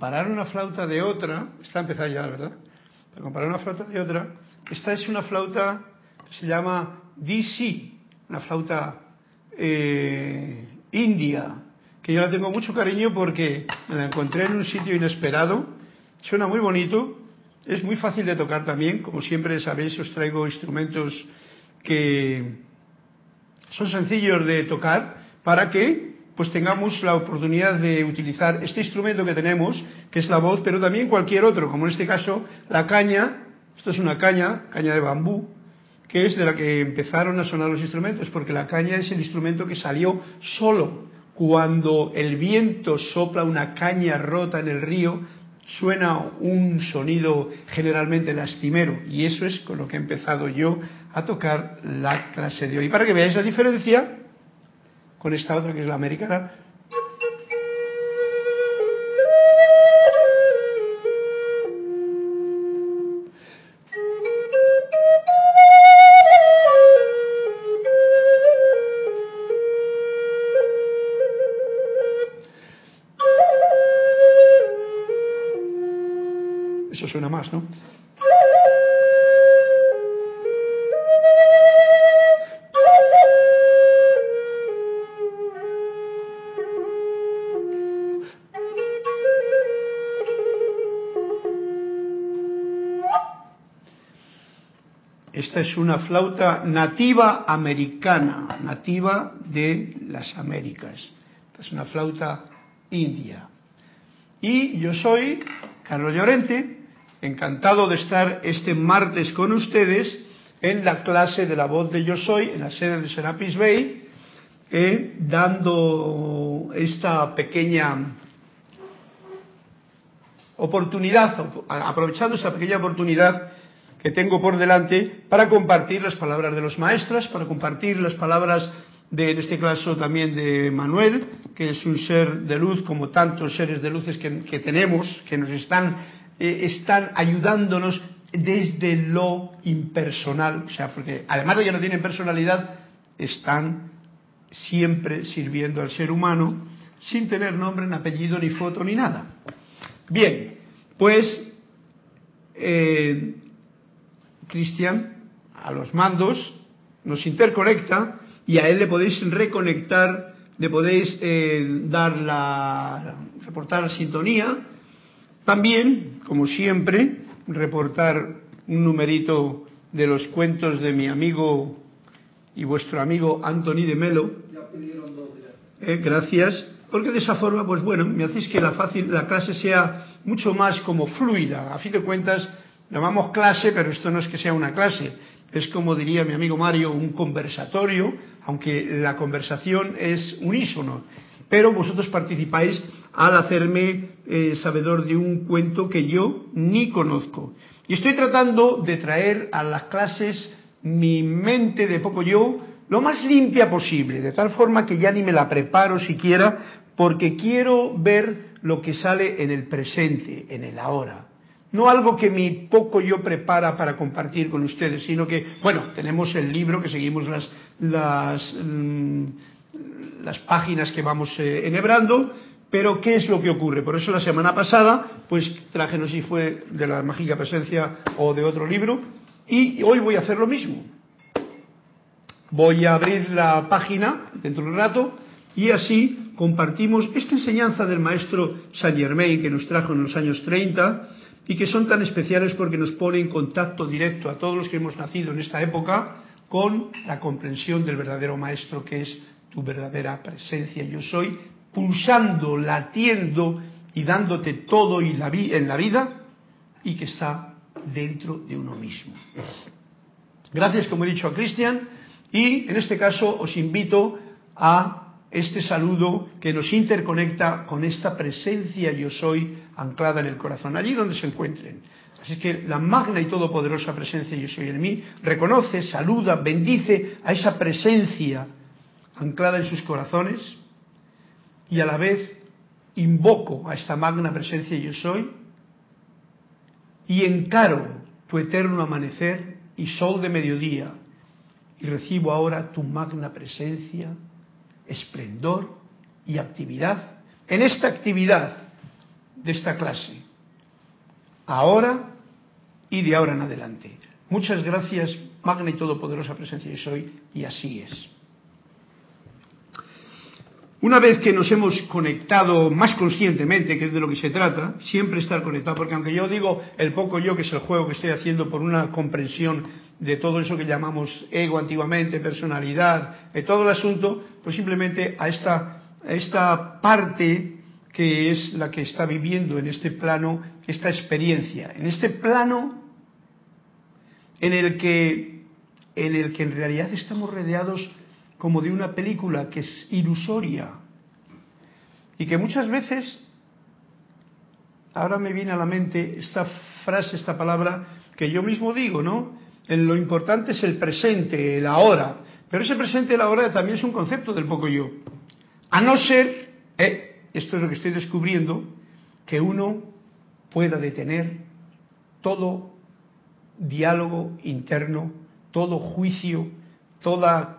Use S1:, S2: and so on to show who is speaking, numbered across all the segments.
S1: Comparar una flauta de otra, está empezando ya, ¿verdad? Para comparar una flauta de otra, esta es una flauta que se llama DC, una flauta eh, india, que yo la tengo mucho cariño porque me la encontré en un sitio inesperado, suena muy bonito, es muy fácil de tocar también, como siempre sabéis, os traigo instrumentos que son sencillos de tocar para que pues tengamos la oportunidad de utilizar este instrumento que tenemos, que es la voz, pero también cualquier otro, como en este caso la caña, esto es una caña, caña de bambú, que es de la que empezaron a sonar los instrumentos, porque la caña es el instrumento que salió solo. Cuando el viento sopla una caña rota en el río, suena un sonido generalmente lastimero, y eso es con lo que he empezado yo a tocar la clase de hoy. Para que veáis la diferencia con esta otra que es la americana, suena más, ¿no? Esta es una flauta nativa americana, nativa de las Américas. Esta es una flauta india. Y yo soy Carlos Llorente, Encantado de estar este martes con ustedes en la clase de la voz de Yo Soy, en la sede de Serapis Bay, eh, dando esta pequeña oportunidad, aprovechando esta pequeña oportunidad que tengo por delante para compartir las palabras de los maestros, para compartir las palabras de, en este caso también de Manuel, que es un ser de luz como tantos seres de luces que, que tenemos, que nos están eh, están ayudándonos desde lo impersonal, o sea, porque además de que no tienen personalidad, están siempre sirviendo al ser humano sin tener nombre, ni apellido, ni foto, ni nada. Bien, pues eh, Cristian a los mandos nos interconecta y a él le podéis reconectar, le podéis eh, dar la, reportar sintonía también, como siempre, reportar un numerito de los cuentos de mi amigo y vuestro amigo Anthony de Melo. Eh, gracias. Porque de esa forma, pues bueno, me hacéis que la, fácil, la clase sea mucho más como fluida. A fin de cuentas, llamamos clase, pero esto no es que sea una clase. Es como diría mi amigo Mario, un conversatorio, aunque la conversación es unísono. Pero vosotros participáis al hacerme eh, sabedor de un cuento que yo ni conozco. Y estoy tratando de traer a las clases mi mente de poco yo lo más limpia posible, de tal forma que ya ni me la preparo siquiera, porque quiero ver lo que sale en el presente, en el ahora. No algo que mi poco yo prepara para compartir con ustedes, sino que, bueno, tenemos el libro que seguimos las, las, mm, páginas que vamos eh, enhebrando, pero ¿qué es lo que ocurre? Por eso la semana pasada, pues traje, no sé si fue de la mágica presencia o de otro libro, y hoy voy a hacer lo mismo. Voy a abrir la página dentro de un rato y así compartimos esta enseñanza del maestro Saint Germain que nos trajo en los años 30 y que son tan especiales porque nos pone en contacto directo a todos los que hemos nacido en esta época con la comprensión del verdadero maestro que es tu verdadera presencia yo soy pulsando, latiendo y dándote todo y en la vida y que está dentro de uno mismo. Gracias, como he dicho, a Cristian y en este caso os invito a este saludo que nos interconecta con esta presencia yo soy anclada en el corazón, allí donde se encuentren. Así que la magna y todopoderosa presencia yo soy en mí reconoce, saluda, bendice a esa presencia anclada en sus corazones y a la vez invoco a esta magna presencia yo soy y encaro tu eterno amanecer y sol de mediodía y recibo ahora tu magna presencia, esplendor y actividad. En esta actividad de esta clase, ahora y de ahora en adelante. Muchas gracias, magna y todopoderosa presencia de soy, y así es. Una vez que nos hemos conectado más conscientemente, que es de lo que se trata, siempre estar conectado, porque aunque yo digo el poco yo, que es el juego que estoy haciendo por una comprensión de todo eso que llamamos ego antiguamente, personalidad, de todo el asunto, pues simplemente a esta, a esta parte que es la que está viviendo en este plano, esta experiencia, en este plano en el que, en el que en realidad estamos rodeados como de una película que es ilusoria y que muchas veces, ahora me viene a la mente esta frase, esta palabra que yo mismo digo, ¿no? Lo importante es el presente, el ahora, pero ese presente, el ahora también es un concepto del poco yo. A no ser, eh, esto es lo que estoy descubriendo, que uno pueda detener todo diálogo interno, todo juicio, toda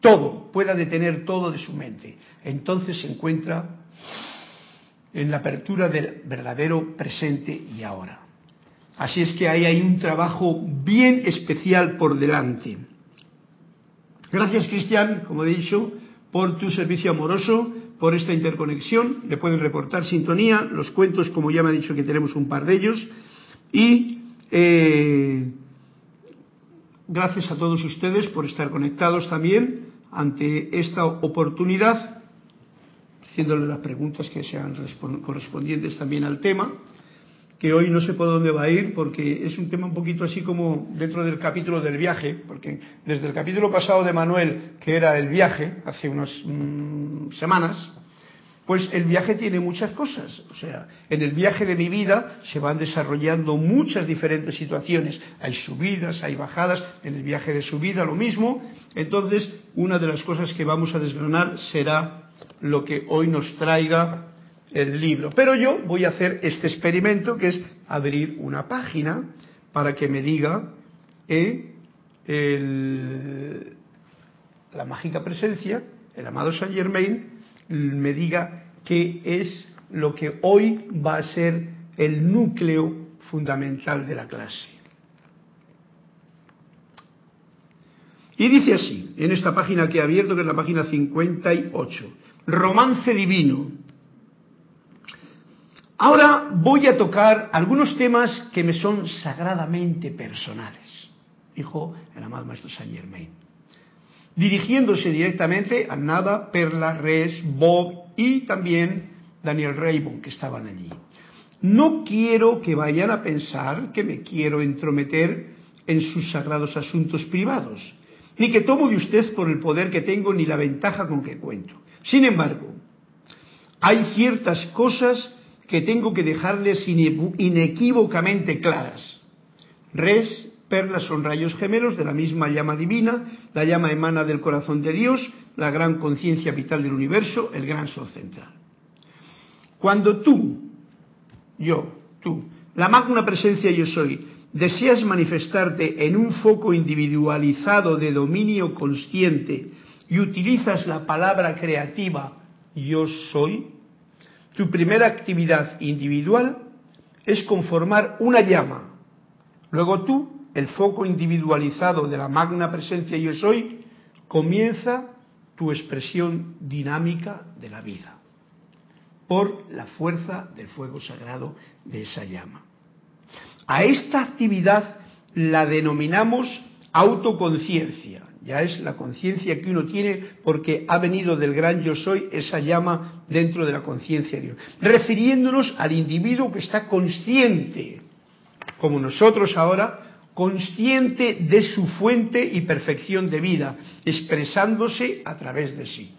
S1: todo, pueda detener todo de su mente. Entonces se encuentra en la apertura del verdadero presente y ahora. Así es que ahí hay un trabajo bien especial por delante. Gracias, Cristian, como he dicho, por tu servicio amoroso, por esta interconexión. Le pueden reportar sintonía, los cuentos, como ya me ha dicho que tenemos un par de ellos. Y eh, gracias a todos ustedes por estar conectados también ante esta oportunidad, haciéndole las preguntas que sean correspondientes también al tema, que hoy no sé por dónde va a ir porque es un tema un poquito así como dentro del capítulo del viaje, porque desde el capítulo pasado de Manuel, que era el viaje, hace unas mm, semanas, pues el viaje tiene muchas cosas. O sea, en el viaje de mi vida se van desarrollando muchas diferentes situaciones. Hay subidas, hay bajadas. En el viaje de su vida lo mismo. Entonces, una de las cosas que vamos a desgranar será lo que hoy nos traiga el libro. Pero yo voy a hacer este experimento que es abrir una página para que me diga eh, la mágica presencia, el amado Saint Germain, me diga qué es lo que hoy va a ser el núcleo fundamental de la clase. Y dice así, en esta página que he abierto, que es la página 58, Romance Divino. Ahora voy a tocar algunos temas que me son sagradamente personales, dijo el amado Maestro Saint Germain dirigiéndose directamente a Nada, Perla, Res, Bob y también Daniel Raymond, que estaban allí. No quiero que vayan a pensar que me quiero entrometer en sus sagrados asuntos privados, ni que tomo de usted por el poder que tengo ni la ventaja con que cuento. Sin embargo, hay ciertas cosas que tengo que dejarles inequívocamente claras. Res Perlas son rayos gemelos de la misma llama divina, la llama emana del corazón de Dios, la gran conciencia vital del universo, el gran sol central. Cuando tú, yo, tú, la magna presencia yo soy, deseas manifestarte en un foco individualizado de dominio consciente y utilizas la palabra creativa yo soy, tu primera actividad individual es conformar una llama. Luego tú el foco individualizado de la magna presencia yo soy, comienza tu expresión dinámica de la vida, por la fuerza del fuego sagrado de esa llama. A esta actividad la denominamos autoconciencia, ya es la conciencia que uno tiene porque ha venido del gran yo soy, esa llama dentro de la conciencia de Dios, refiriéndonos al individuo que está consciente, como nosotros ahora, consciente de su fuente y perfección de vida, expresándose a través de sí,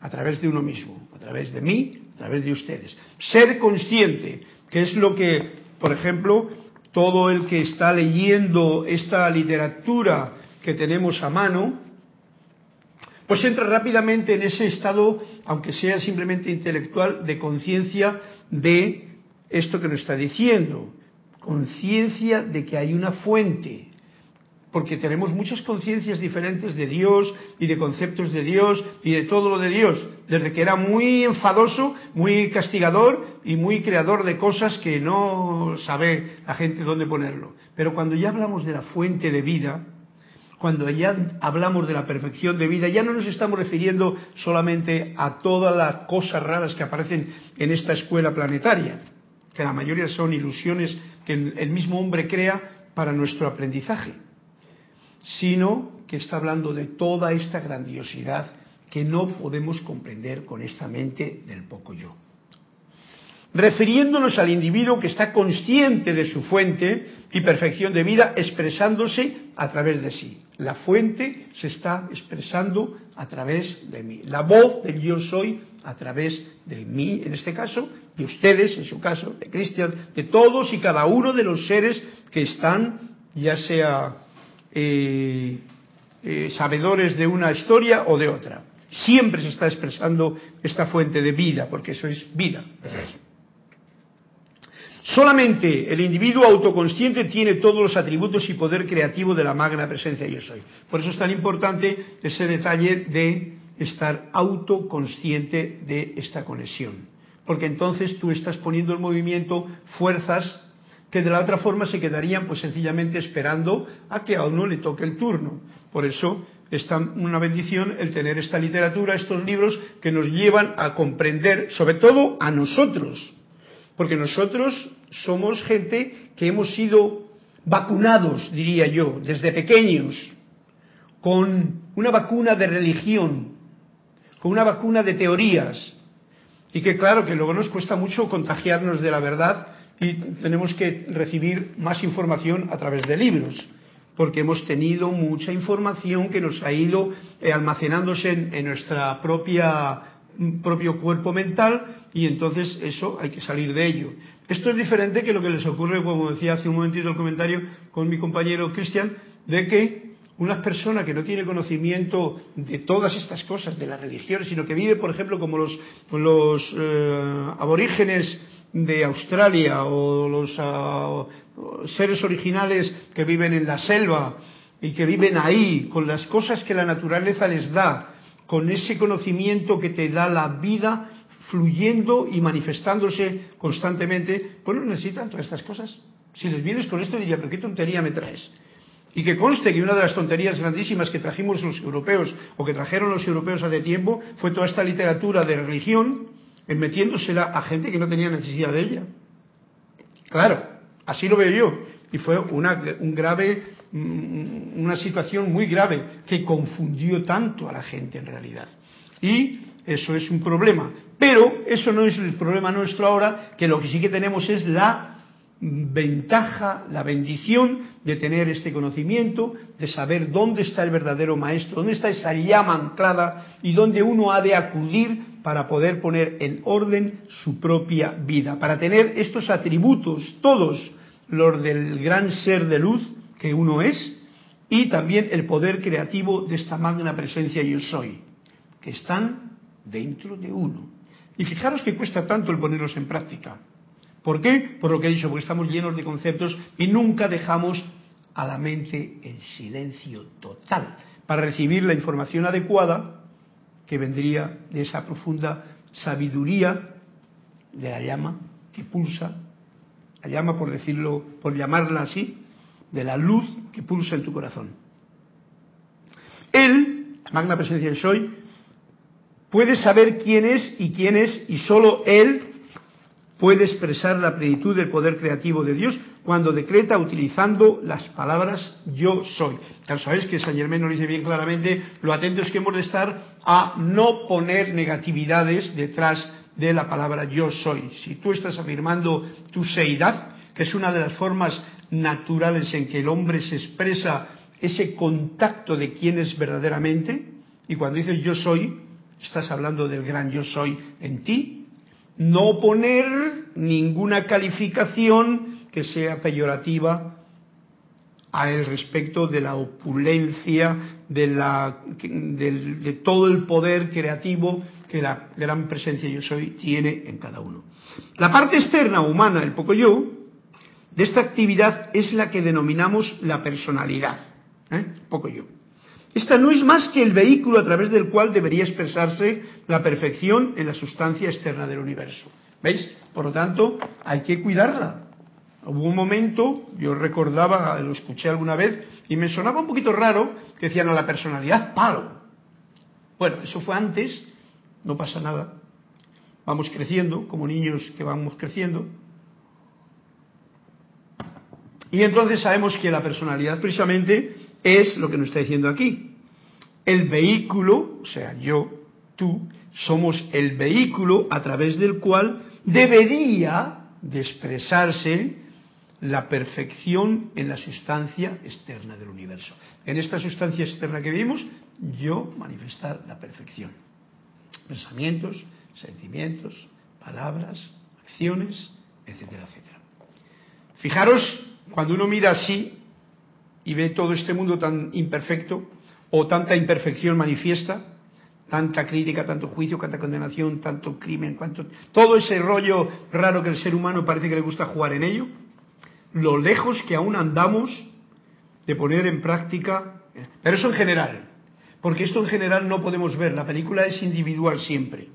S1: a través de uno mismo, a través de mí, a través de ustedes. Ser consciente, que es lo que, por ejemplo, todo el que está leyendo esta literatura que tenemos a mano, pues entra rápidamente en ese estado, aunque sea simplemente intelectual, de conciencia de esto que nos está diciendo conciencia de que hay una fuente, porque tenemos muchas conciencias diferentes de Dios y de conceptos de Dios y de todo lo de Dios, desde que era muy enfadoso, muy castigador y muy creador de cosas que no sabe la gente dónde ponerlo. Pero cuando ya hablamos de la fuente de vida, cuando ya hablamos de la perfección de vida, ya no nos estamos refiriendo solamente a todas las cosas raras que aparecen en esta escuela planetaria, que la mayoría son ilusiones que el mismo hombre crea para nuestro aprendizaje, sino que está hablando de toda esta grandiosidad que no podemos comprender con esta mente del poco yo refiriéndonos al individuo que está consciente de su fuente y perfección de vida expresándose a través de sí. La fuente se está expresando a través de mí. La voz del yo soy a través de mí, en este caso, de ustedes, en su caso, de Cristian, de todos y cada uno de los seres que están, ya sea eh, eh, sabedores de una historia o de otra. Siempre se está expresando esta fuente de vida, porque eso es vida. Solamente el individuo autoconsciente tiene todos los atributos y poder creativo de la magna presencia yo soy. Por eso es tan importante ese detalle de estar autoconsciente de esta conexión. Porque entonces tú estás poniendo en movimiento fuerzas que de la otra forma se quedarían pues sencillamente esperando a que a uno le toque el turno. Por eso es una bendición el tener esta literatura, estos libros que nos llevan a comprender, sobre todo a nosotros, porque nosotros somos gente que hemos sido vacunados, diría yo, desde pequeños, con una vacuna de religión, con una vacuna de teorías, y que claro que luego nos cuesta mucho contagiarnos de la verdad y tenemos que recibir más información a través de libros, porque hemos tenido mucha información que nos ha ido eh, almacenándose en, en nuestra propia propio cuerpo mental y entonces eso hay que salir de ello. Esto es diferente que lo que les ocurre, como decía hace un momentito el comentario con mi compañero Cristian, de que una persona que no tiene conocimiento de todas estas cosas, de las religiones, sino que vive, por ejemplo, como los, los eh, aborígenes de Australia o los ah, seres originales que viven en la selva y que viven ahí con las cosas que la naturaleza les da, con ese conocimiento que te da la vida fluyendo y manifestándose constantemente, pues no necesitan todas estas cosas. Si les vienes con esto diría, pero qué tontería me traes. Y que conste que una de las tonterías grandísimas que trajimos los europeos o que trajeron los europeos hace tiempo fue toda esta literatura de religión en metiéndosela a gente que no tenía necesidad de ella. Claro, así lo veo yo. Y fue una, un grave Mm, una situación muy grave que confundió tanto a la gente en realidad. Y eso es un problema. Pero eso no es el problema nuestro ahora, que lo que sí que tenemos es la ventaja, la bendición de tener este conocimiento, de saber dónde está el verdadero maestro, dónde está esa llama anclada y dónde uno ha de acudir para poder poner en orden su propia vida, para tener estos atributos, todos los del gran ser de luz, que uno es y también el poder creativo de esta magna presencia yo soy, que están dentro de uno. Y fijaros que cuesta tanto el ponerlos en práctica. ¿Por qué? Por lo que he dicho, porque estamos llenos de conceptos y nunca dejamos a la mente en silencio total para recibir la información adecuada que vendría de esa profunda sabiduría de la llama que pulsa, la llama por decirlo, por llamarla así, de la luz que pulsa en tu corazón. Él, la magna presencia de soy, puede saber quién es y quién es, y solo Él puede expresar la plenitud del poder creativo de Dios cuando decreta utilizando las palabras yo soy. Claro, sabéis que San Germán nos dice bien claramente lo atentos que hemos de estar a no poner negatividades detrás de la palabra yo soy. Si tú estás afirmando tu seidad, que es una de las formas naturales en que el hombre se expresa ese contacto de quién es verdaderamente, y cuando dices yo soy, estás hablando del gran yo soy en ti, no poner ninguna calificación que sea peyorativa a el respecto de la opulencia, de, la, de todo el poder creativo que la gran presencia yo soy tiene en cada uno. La parte externa humana, el poco yo, de esta actividad es la que denominamos la personalidad. ¿eh? poco yo. Esta no es más que el vehículo a través del cual debería expresarse la perfección en la sustancia externa del universo. ¿Veis? Por lo tanto, hay que cuidarla. Hubo un momento, yo recordaba, lo escuché alguna vez, y me sonaba un poquito raro que decían a la personalidad palo. Bueno, eso fue antes, no pasa nada. Vamos creciendo, como niños que vamos creciendo. Y entonces sabemos que la personalidad precisamente es lo que nos está diciendo aquí. El vehículo, o sea, yo, tú, somos el vehículo a través del cual debería de expresarse la perfección en la sustancia externa del universo. En esta sustancia externa que vimos, yo manifestar la perfección. Pensamientos, sentimientos, palabras, acciones, etcétera, etcétera. Fijaros, cuando uno mira así, y ve todo este mundo tan imperfecto o tanta imperfección manifiesta, tanta crítica, tanto juicio, tanta condenación, tanto crimen, cuanto todo ese rollo raro que el ser humano parece que le gusta jugar en ello, lo lejos que aún andamos de poner en práctica, pero eso en general, porque esto en general no podemos ver, la película es individual siempre.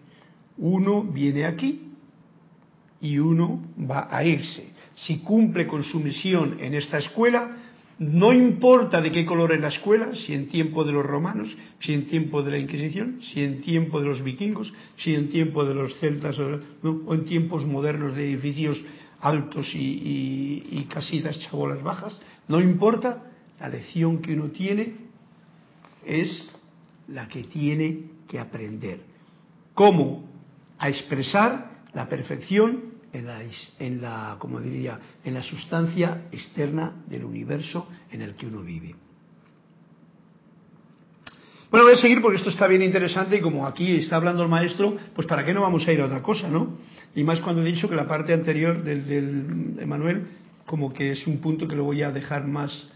S1: Uno viene aquí y uno va a irse. Si cumple con su misión en esta escuela, no importa de qué color es la escuela, si en tiempo de los romanos, si en tiempo de la Inquisición, si en tiempo de los vikingos, si en tiempo de los celtas o, en tiempos modernos de edificios altos y, y casitas chabolas bajas, no importa, la lección que uno tiene es la que tiene que aprender. ¿Cómo? A expresar la perfección en la, en la, como diría, en la sustancia externa del universo en el que uno vive. Bueno, voy a seguir porque esto está bien interesante y como aquí está hablando el maestro, pues para qué no vamos a ir a otra cosa, ¿no? Y más cuando he dicho que la parte anterior del, del como que es un punto que lo voy a dejar más,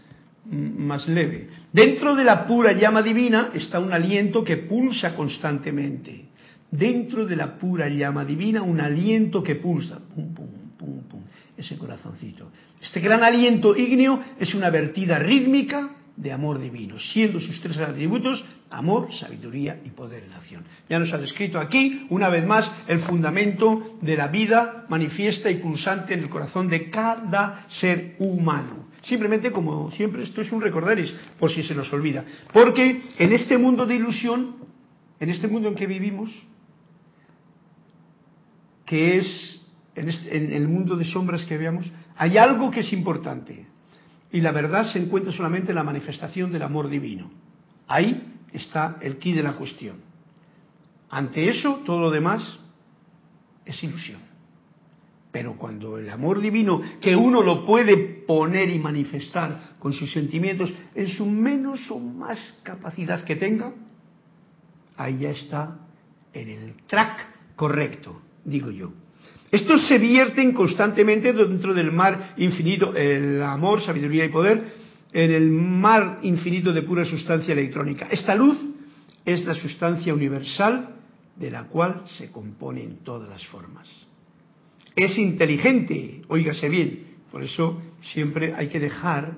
S1: más leve. Dentro de la pura llama divina está un aliento que pulsa constantemente dentro de la pura llama divina un aliento que pulsa, pum, pum, pum, pum, ese corazoncito. Este gran aliento ígneo es una vertida rítmica de amor divino, siendo sus tres atributos amor, sabiduría y poder en acción. Ya nos ha descrito aquí, una vez más, el fundamento de la vida manifiesta y pulsante en el corazón de cada ser humano. Simplemente, como siempre, esto es un recordaris, por si se nos olvida. Porque en este mundo de ilusión, en este mundo en que vivimos, que es este, en, el mundo de sombras que veamos, hay algo que es importante. Y la verdad se encuentra solamente en la manifestación del amor divino. Ahí está el quid de la cuestión. Ante eso, todo lo demás es ilusión. Pero cuando el amor divino, que uno lo puede poner y manifestar con sus sentimientos en su menos o más capacidad que tenga, ahí ya está en el track correcto digo yo. Estos se vierten constantemente dentro del mar infinito, el amor, sabiduría y poder, en el mar infinito de pura sustancia electrónica. Esta luz es la sustancia universal de la cual se componen todas las formas. Es inteligente, oígase bien, por eso siempre hay que dejar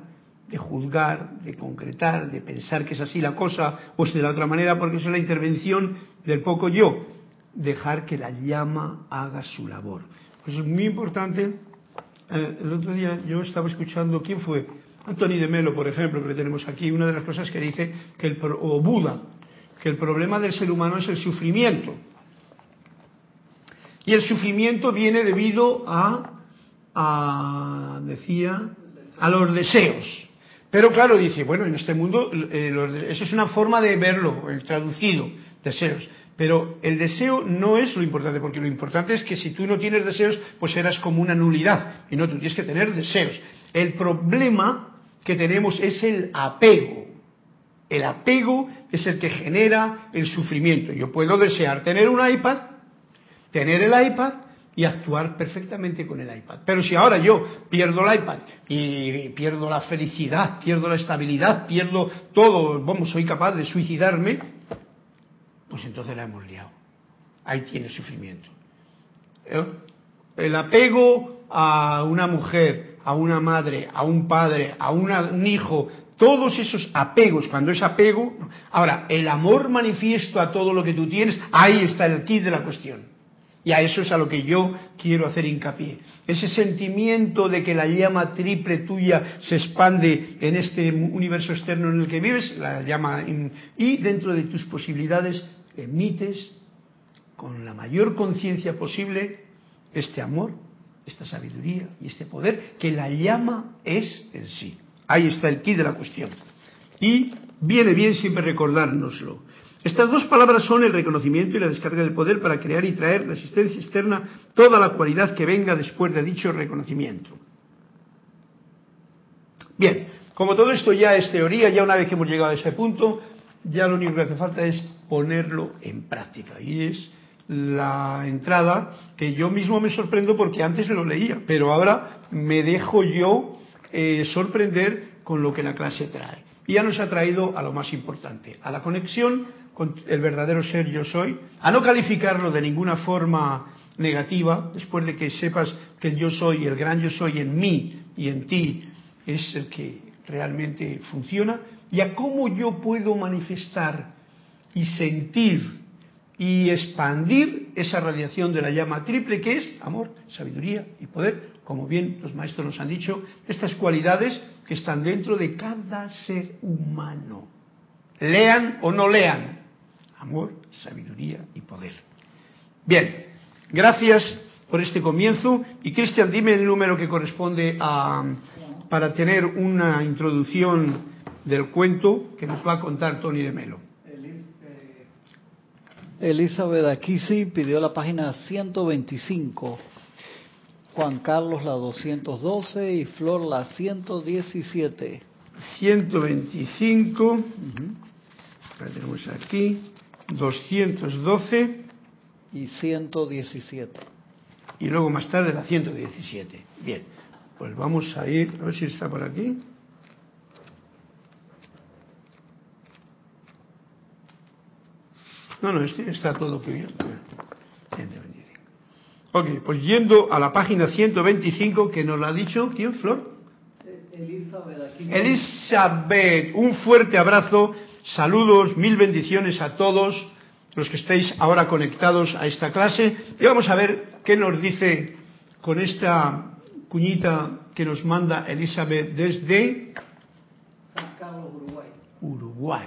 S1: de juzgar, de concretar, de pensar que es así la cosa o es de la otra manera, porque eso es la intervención del poco yo dejar que la llama haga su labor. Pues es muy importante. Eh, el otro día yo estaba escuchando, ¿quién fue? Anthony de Melo, por ejemplo, que le tenemos aquí, una de las cosas que dice, que el, o Buda, que el problema del ser humano es el sufrimiento. Y el sufrimiento viene debido a, a decía, a los deseos. Pero claro, dice, bueno, en este mundo, eh, eso es una forma de verlo, el traducido, deseos. Pero el deseo no es lo importante, porque lo importante es que si tú no tienes deseos, pues eras como una nulidad. Y no, tú tienes que tener deseos. El problema que tenemos es el apego. El apego es el que genera el sufrimiento. Yo puedo desear tener un iPad, tener el iPad y actuar perfectamente con el iPad. Pero si ahora yo pierdo el iPad y pierdo la felicidad, pierdo la estabilidad, pierdo todo, vamos, soy capaz de suicidarme, pues entonces la hemos liado. Ahí tiene sufrimiento. ¿Eh? El apego a una mujer, a una madre, a un padre, a un hijo todos esos apegos, cuando es apego, ahora, el amor manifiesto a todo lo que tú tienes, ahí está el kit de la cuestión. Y a eso es a lo que yo quiero hacer hincapié. Ese sentimiento de que la llama triple tuya se expande en este universo externo en el que vives, la llama, y dentro de tus posibilidades emites con la mayor conciencia posible este amor, esta sabiduría y este poder que la llama es en sí. Ahí está el key de la cuestión. Y viene bien siempre recordárnoslo. Estas dos palabras son el reconocimiento y la descarga del poder para crear y traer la existencia externa toda la cualidad que venga después de dicho reconocimiento. Bien, como todo esto ya es teoría, ya una vez que hemos llegado a ese punto, ya lo único que hace falta es ponerlo en práctica. Y es la entrada que yo mismo me sorprendo porque antes lo leía, pero ahora me dejo yo eh, sorprender con lo que la clase trae. Y ya nos ha traído a lo más importante, a la conexión con el verdadero ser yo soy, a no calificarlo de ninguna forma negativa, después de que sepas que el yo soy, el gran yo soy en mí y en ti es el que realmente funciona, y a cómo yo puedo manifestar y sentir y expandir esa radiación de la llama triple que es amor, sabiduría y poder, como bien los maestros nos han dicho, estas cualidades que están dentro de cada ser humano. Lean o no lean, amor, sabiduría y poder. Bien, gracias por este comienzo y Cristian, dime el número que corresponde a, para tener una introducción del cuento que nos va a contar Tony de Melo.
S2: Elizabeth Aquisi pidió la página 125, Juan Carlos la 212 y Flor la 117.
S1: 125, la tenemos aquí, 212
S2: y 117.
S1: Y luego más tarde la 117. Bien, pues vamos a ir, a ver si está por aquí. No, no, este está todo cubierto. 125. Ok, pues yendo a la página 125 que nos la ha dicho, ¿quién, Flor?
S2: Elizabeth.
S1: Elizabeth, un fuerte abrazo Saludos, mil bendiciones a todos los que estáis ahora conectados a esta clase. Y vamos a ver qué nos dice con esta cuñita que nos manda Elizabeth desde
S2: San Carlos, Uruguay.
S1: Uruguay.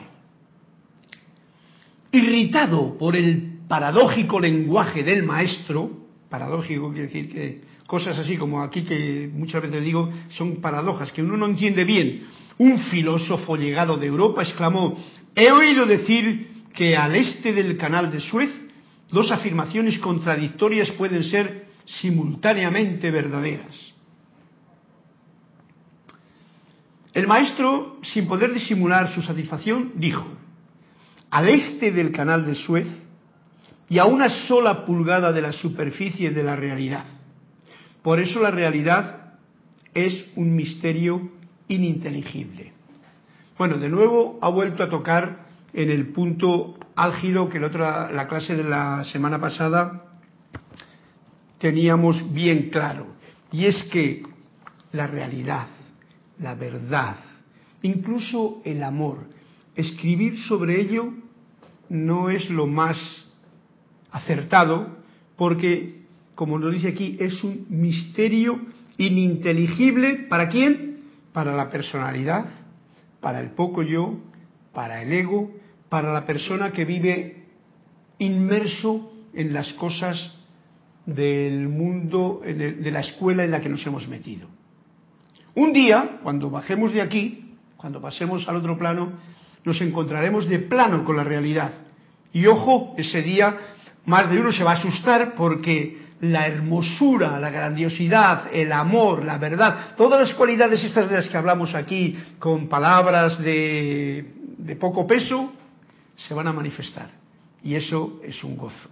S1: Irritado por el paradójico lenguaje del maestro, paradójico quiere decir que cosas así como aquí que muchas veces digo son paradojas que uno no entiende bien un filósofo llegado de Europa exclamó, he oído decir que al este del canal de Suez dos afirmaciones contradictorias pueden ser simultáneamente verdaderas. El maestro, sin poder disimular su satisfacción, dijo, al este del canal de Suez y a una sola pulgada de la superficie de la realidad. Por eso la realidad es un misterio ininteligible. Bueno, de nuevo ha vuelto a tocar en el punto álgido que la, otra, la clase de la semana pasada teníamos bien claro. Y es que la realidad, la verdad, incluso el amor, escribir sobre ello no es lo más acertado porque, como nos dice aquí, es un misterio ininteligible. ¿Para quién? para la personalidad, para el poco yo, para el ego, para la persona que vive inmerso en las cosas del mundo, de la escuela en la que nos hemos metido. Un día, cuando bajemos de aquí, cuando pasemos al otro plano, nos encontraremos de plano con la realidad. Y ojo, ese día más de uno se va a asustar porque la hermosura, la grandiosidad, el amor, la verdad, todas las cualidades estas de las que hablamos aquí con palabras de, poco peso, se van a manifestar. Y eso es un gozo.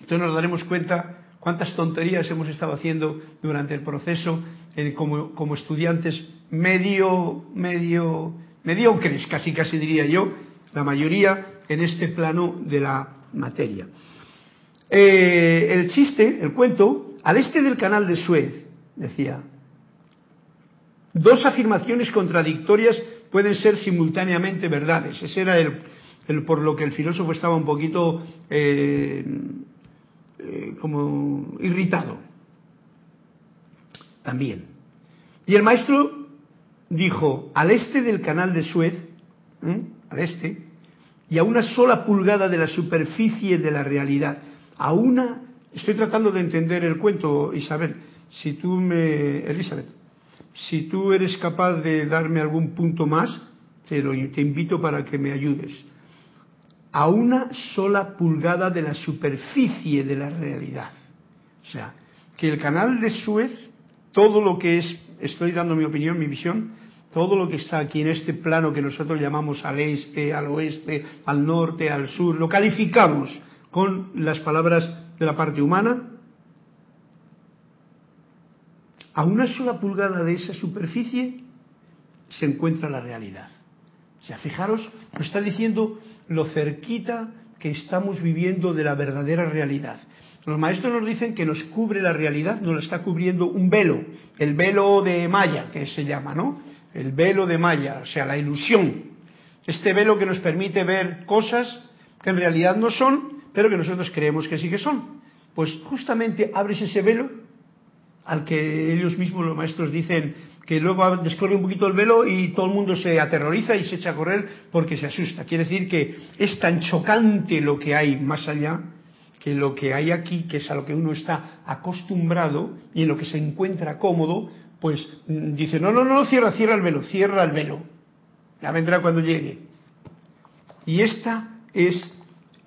S1: Entonces nos daremos cuenta cuántas tonterías hemos estado haciendo durante el proceso como, como, estudiantes medio, medio, mediocres, casi casi diría yo, la mayoría en este plano de la materia. Eh, el chiste, el cuento, al este del canal de Suez, decía, dos afirmaciones contradictorias pueden ser simultáneamente verdades. Ese era el, por lo que el filósofo estaba un poquito eh, eh, como irritado. También. Y el maestro dijo, al este del canal de Suez, al este, y a una sola pulgada de la superficie de la realidad, a una, estoy tratando de entender el cuento, Isabel, si tú me, Elizabeth, si tú eres capaz de darme algún punto más, te, lo, te invito para que me ayudes. A una sola pulgada de la superficie de la realidad. O sea, que el canal de Suez, todo lo que es, estoy dando mi opinión, mi visión, todo lo que está aquí en este plano que nosotros llamamos al este, al oeste, al norte, al sur, lo calificamos con las palabras de la parte humana, a una sola pulgada de esa superficie se encuentra la realidad. O sea, fijaros, nos está diciendo lo cerquita que estamos viviendo de la verdadera realidad. Los maestros nos dicen que nos cubre la realidad, nos la está cubriendo un velo, el velo de Maya, que se llama, ¿no? El velo de Maya, o sea, la ilusión. Este velo que nos permite ver cosas que en realidad no son, pero que nosotros creemos que sí que son. Pues justamente abres ese velo al que ellos mismos, los maestros, dicen que luego descorre un poquito el velo y todo el mundo se aterroriza y se echa a correr porque se asusta. Quiere decir que es tan chocante lo que hay más allá que lo que hay aquí, que es a lo que uno está acostumbrado y en lo que se encuentra cómodo, pues mm, dice, no, no, no, cierra, cierra el velo, cierra el velo. Ya vendrá cuando llegue. Y esta es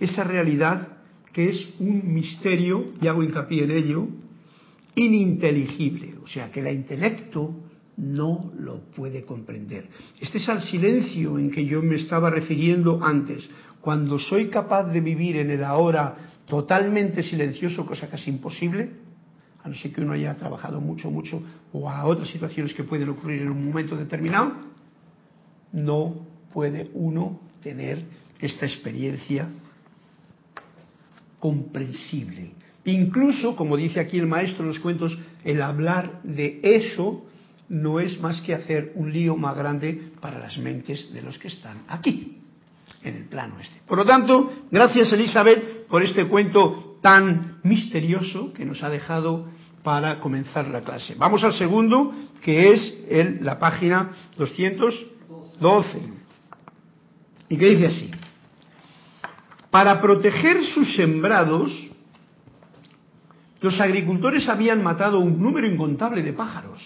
S1: esa realidad que es un misterio, y hago hincapié en ello, ininteligible. O sea, que el intelecto no lo puede comprender. Este es el silencio en que yo me estaba refiriendo antes. Cuando soy capaz de vivir en el ahora totalmente silencioso, cosa casi imposible, a no ser que uno haya trabajado mucho, mucho, o a otras situaciones que pueden ocurrir en un momento determinado, no puede uno tener esta experiencia comprensible. Incluso, como dice aquí el maestro en los cuentos, el hablar de eso no es más que hacer un lío más grande para las mentes de los que están aquí, en el plano este. Por lo tanto, gracias Elizabeth por este cuento tan misterioso que nos ha dejado para comenzar la clase. Vamos al segundo, que es la página 212. ¿Y qué dice así? Para proteger sus sembrados, los agricultores habían matado un número incontable de pájaros.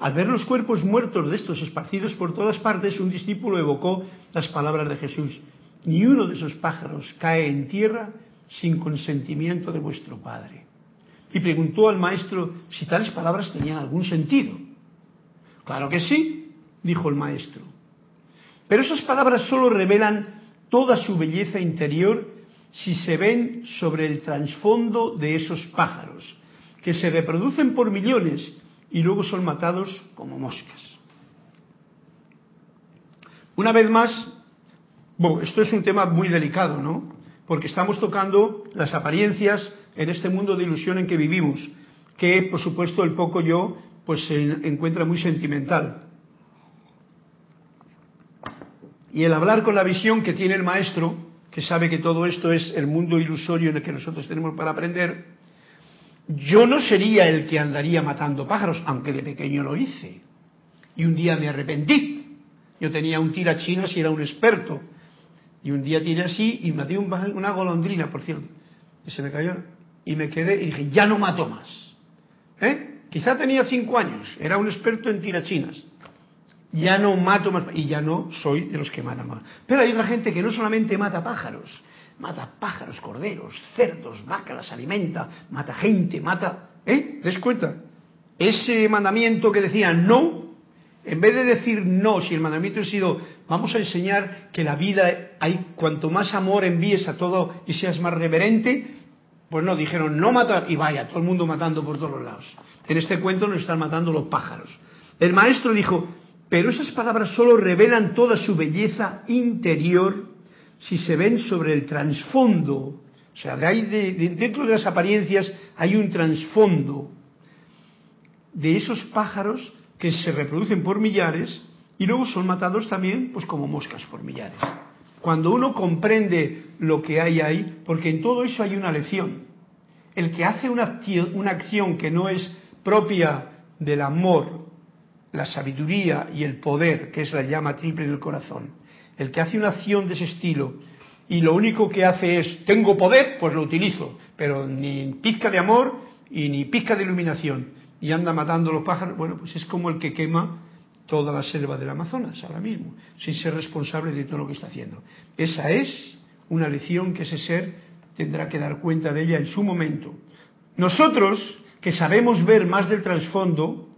S1: Al ver los cuerpos muertos de estos esparcidos por todas partes, un discípulo evocó las palabras de Jesús. Ni uno de esos pájaros cae en tierra sin consentimiento de vuestro Padre. Y preguntó al maestro si tales palabras tenían algún sentido. Claro que sí, dijo el maestro. Pero esas palabras solo revelan toda su belleza interior si se ven sobre el trasfondo de esos pájaros, que se reproducen por millones y luego son matados como moscas. Una vez más, bueno, esto es un tema muy delicado, ¿no? Porque estamos tocando las apariencias en este mundo de ilusión en que vivimos, que por supuesto el poco yo pues se encuentra muy sentimental. Y el hablar con la visión que tiene el maestro, que sabe que todo esto es el mundo ilusorio en el que nosotros tenemos para aprender, yo no sería el que andaría matando pájaros, aunque de pequeño lo hice. Y un día me arrepentí. Yo tenía un tirachinas y era un experto. Y un día tiré así y maté una golondrina, por cierto. Y se me cayó. Y me quedé y dije, ya no mato más. ¿Eh? Quizá tenía cinco años, era un experto en tirachinas ya no mato más y ya no soy de los que matan más. Pero hay otra gente que no solamente mata pájaros, mata pájaros, corderos, cerdos, vacas, alimenta, mata gente, mata, ¿eh? ¿Des cuenta? Ese mandamiento que decía no, en vez de decir no, si el mandamiento ha sido vamos a enseñar que la vida hay cuanto más amor envíes a todo y seas más reverente, pues no, dijeron no matar y vaya, todo el mundo matando por todos los lados. En este cuento nos están matando los pájaros. El maestro dijo, pero esas palabras solo revelan toda su belleza interior si se ven sobre el trasfondo. O sea, de ahí dentro de las apariencias hay un trasfondo. De esos pájaros que se reproducen por millares y luego son matados también pues como moscas por millares. Cuando uno comprende lo que hay ahí, porque en todo eso hay una lección. El que hace una una acción que no es propia del amor, la sabiduría y el poder, que es la llama triple en el corazón, el que hace una acción de ese estilo y lo único que hace es, tengo poder, pues lo utilizo, pero ni pizca de amor y ni pizca de iluminación, y anda matando los pájaros, bueno, pues es como el que quema toda la selva del Amazonas ahora mismo, sin ser responsable de todo lo que está haciendo. Esa es una lección que ese ser tendrá que dar cuenta de ella en su momento. Nosotros, que sabemos ver más del trasfondo,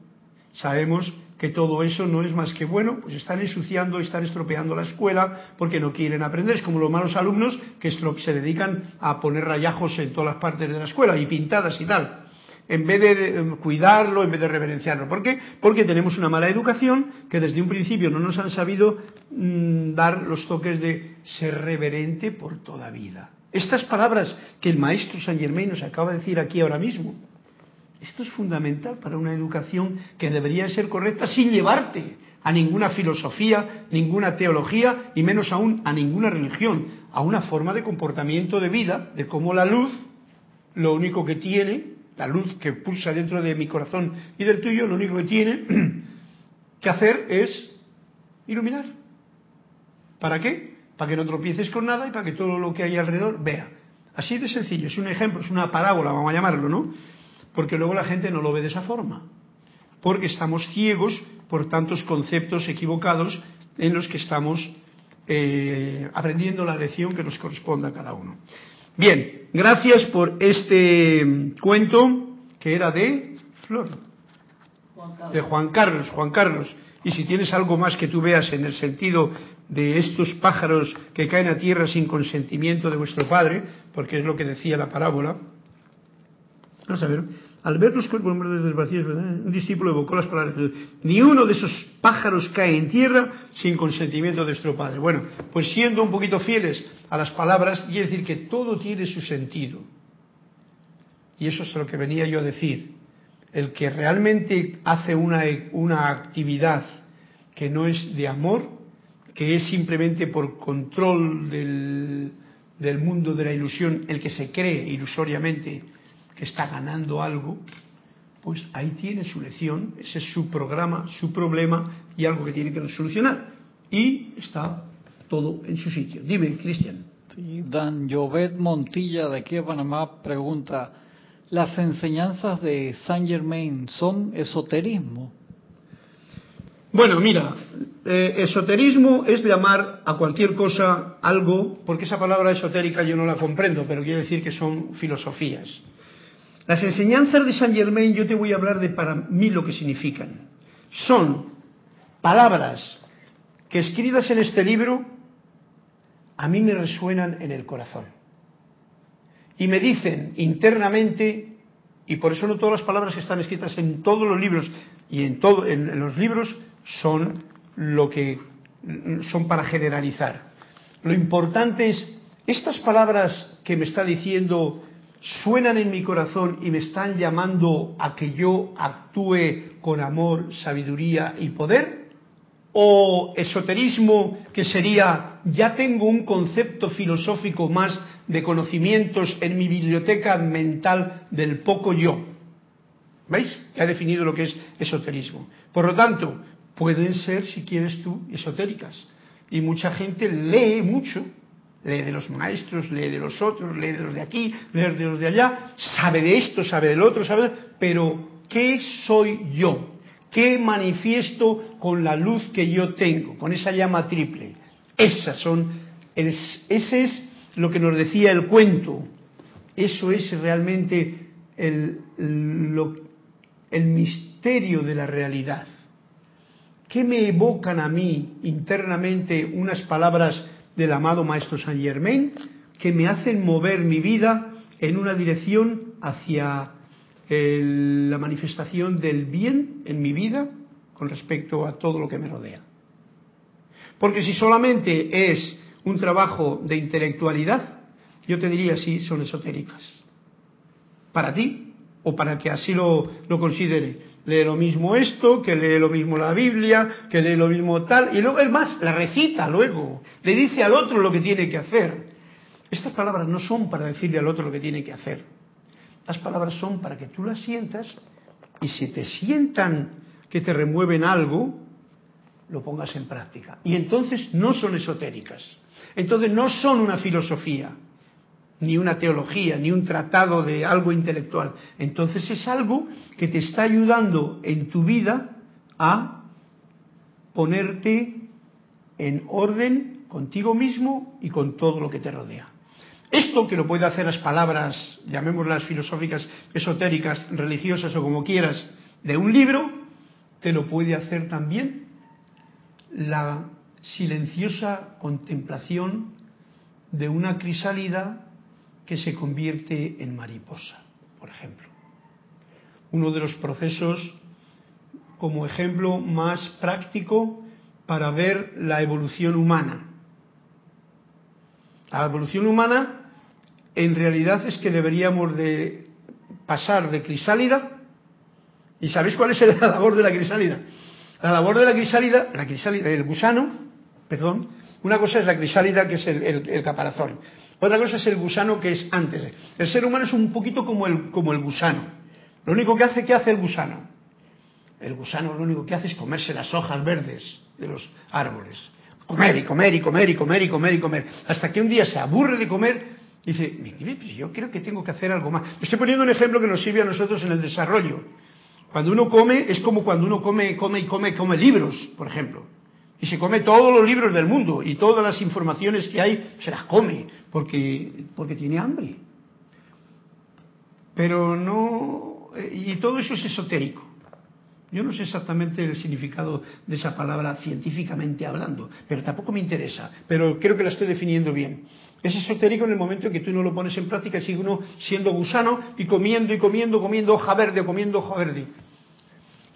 S1: sabemos que todo eso no es más que bueno, pues están ensuciando, están estropeando la escuela porque no quieren aprender. Es como los malos alumnos que se dedican a poner rayajos en todas las partes de la escuela y pintadas y tal. En vez de em, cuidarlo, en vez de reverenciarlo. ¿Por qué? Porque tenemos una mala educación que desde un principio no nos han sabido mm, dar los toques de ser reverente por toda vida. Estas palabras que el maestro Saint Germain nos acaba de decir aquí ahora mismo, esto es fundamental para una educación que debería ser correcta sin llevarte a ninguna filosofía, ninguna teología y menos aún a ninguna religión, a una forma de comportamiento de vida, de cómo la luz, lo único que tiene, la luz que pulsa dentro de mi corazón y del tuyo, lo único que tiene que hacer es iluminar. ¿Para qué? Para que no tropieces con nada y para que todo lo que hay alrededor vea. Así de sencillo, es un ejemplo, es una parábola, vamos a llamarlo, ¿no? Porque luego la gente no lo ve de esa forma, porque estamos ciegos por tantos conceptos equivocados en los que estamos eh, aprendiendo la lección que nos corresponde a cada uno. Bien, gracias por este cuento que era de Flor, de Juan Carlos, Juan Carlos. Y si tienes algo más que tú veas en el sentido de estos pájaros que caen a tierra sin consentimiento de vuestro Padre, porque es lo que decía la parábola, Vamos a ver. Al ver los cuerpos vacío, un discípulo evocó las palabras Ni uno de esos pájaros cae en tierra sin consentimiento de nuestro Padre. Bueno, pues siendo un poquito fieles a las palabras, quiere decir que todo tiene su sentido. Y eso es lo que venía yo a decir. El que realmente hace una, una actividad que no es de amor, que es simplemente por control del, del mundo de la ilusión, el que se cree ilusoriamente está ganando algo, pues ahí tiene su lección, ese es su programa, su problema y algo que tiene que solucionar. Y está todo en su sitio. Dime, Cristian.
S2: Dan Jovet Montilla de aquí de Panamá pregunta, ¿las enseñanzas de Saint Germain son esoterismo?
S1: Bueno, mira, eh, esoterismo es llamar a cualquier cosa algo, porque esa palabra esotérica yo no la comprendo, pero quiere decir que son filosofías. Las enseñanzas de Saint Germain yo te voy a hablar de para mí lo que significan. Son palabras que escritas en este libro a mí me resuenan en el corazón. Y me dicen internamente, y por eso no todas las palabras que están escritas en todos los libros y en, todo, los libros son lo que son para generalizar. Lo importante es, estas palabras que me está diciendo suenan en mi corazón y me están llamando a que yo actúe con amor, sabiduría y poder? ¿O esoterismo que sería, ya tengo un concepto filosófico más de conocimientos en mi biblioteca mental del poco yo? ¿Veis? Ya he definido lo que es esoterismo. Por lo tanto, pueden ser, si quieres tú, esotéricas. Y mucha gente lee mucho lee de los maestros, lee de los otros, lee de los de aquí, lee de los de allá, sabe de esto, sabe del otro, sabe, pero ¿qué soy yo? ¿Qué manifiesto con la luz que yo tengo, con esa llama triple? Esas son, ese es lo que nos decía el cuento. Eso es realmente el, el misterio de la realidad. ¿Qué me evocan a mí internamente unas palabras del amado Maestro Saint Germain que me hacen mover mi vida en una dirección hacia la manifestación del bien en mi vida con respecto a todo lo que me rodea. Porque si solamente es un trabajo de intelectualidad, yo te diría sí, son esotéricas. Para ti, o para que así lo, lo considere. Lee lo mismo esto, que lee lo mismo la Biblia, que lee lo mismo tal, y luego es más, la recita luego, le dice al otro lo que tiene que hacer. Estas palabras no son para decirle al otro lo que tiene que hacer. Estas palabras son para que tú las sientas y si te sientan que te remueven algo, lo pongas en práctica. Y entonces no son esotéricas. Entonces no son una filosofía, ni una teología, ni un tratado de algo intelectual. Entonces es algo que te está ayudando en tu vida a ponerte en orden contigo mismo y con todo lo que te rodea. Esto que lo puede hacer las palabras, llamémoslas filosóficas, esotéricas, religiosas o como quieras, de un libro, te lo puede hacer también la silenciosa contemplación de una crisálida que se convierte en mariposa, por ejemplo. Uno de los procesos como ejemplo más práctico para ver la evolución humana. La evolución humana en realidad es que deberíamos de pasar de crisálida. ¿Y sabéis cuál es la labor de la crisálida? La labor de la crisálida, la crisálida, el gusano, perdón, una cosa es la crisálida que es el, caparazón, otra cosa es el gusano que es antes. El ser humano es un poquito como el, como el gusano. Lo único que hace, ¿qué hace el gusano? El gusano lo único que hace es comerse las hojas verdes de los árboles. Comer y comer y comer y comer y comer y comer. Hasta que un día se aburre de comer y dice, pues yo creo que tengo que hacer algo más. Estoy poniendo un ejemplo que nos sirve a nosotros en el desarrollo. Cuando uno come, es como cuando uno come, come y come, come libros, por ejemplo. Y se come todos los libros del mundo y todas las informaciones que hay, se las come, porque, porque tiene hambre. Pero no, y todo eso es esotérico. Yo no sé exactamente el significado de esa palabra científicamente hablando, pero tampoco me interesa, pero creo que la estoy definiendo bien. Es esotérico en el momento en que tú no lo pones en práctica y sigue uno siendo gusano y comiendo y comiendo, comiendo hoja verde, comiendo hoja verde.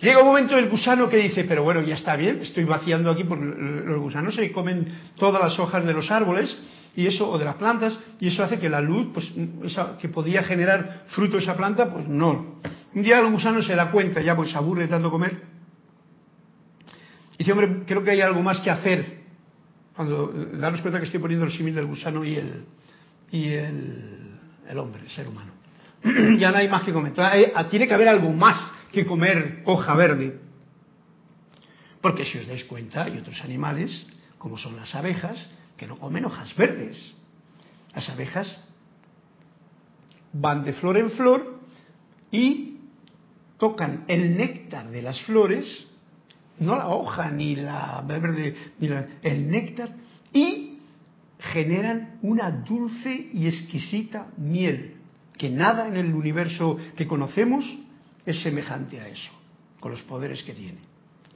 S1: Llega un momento el gusano que dice, pero bueno, ya está bien, estoy vaciando aquí porque los gusanos se comen todas las hojas de los árboles y eso o de las plantas y eso hace que la luz, pues que podía generar fruto esa planta, pues no. Un día el gusano se da cuenta, ya pues se aburre tanto comer. Y dice, hombre, creo que hay algo más que hacer cuando darnos cuenta que estoy poniendo el símil del gusano y el, y el, hombre, el ser humano. ya no hay más que comer. Tiene que haber algo más que comer hoja verde. Porque si os dais cuenta, hay otros animales, como son las abejas, que no comen hojas verdes. Las abejas van de flor en flor y tocan el néctar de las flores no la hoja ni la verde, ni el néctar, y generan una dulce y exquisita miel, que nada en el universo que conocemos es semejante a eso, con los poderes que tiene.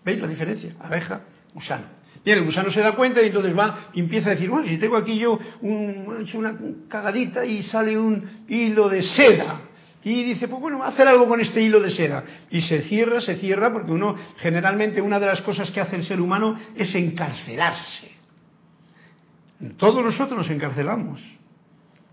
S1: ¿Veis la diferencia? Abeja, gusano. Bien, el gusano se da cuenta y entonces va y empieza a decir, bueno, si tengo aquí yo un, una cagadita y sale un hilo de seda, y dice, pues bueno, hacer algo con este hilo de seda. Y se cierra, se cierra, porque uno, generalmente, una de las cosas que hace el ser humano es encarcelarse. Todos nosotros nos encarcelamos.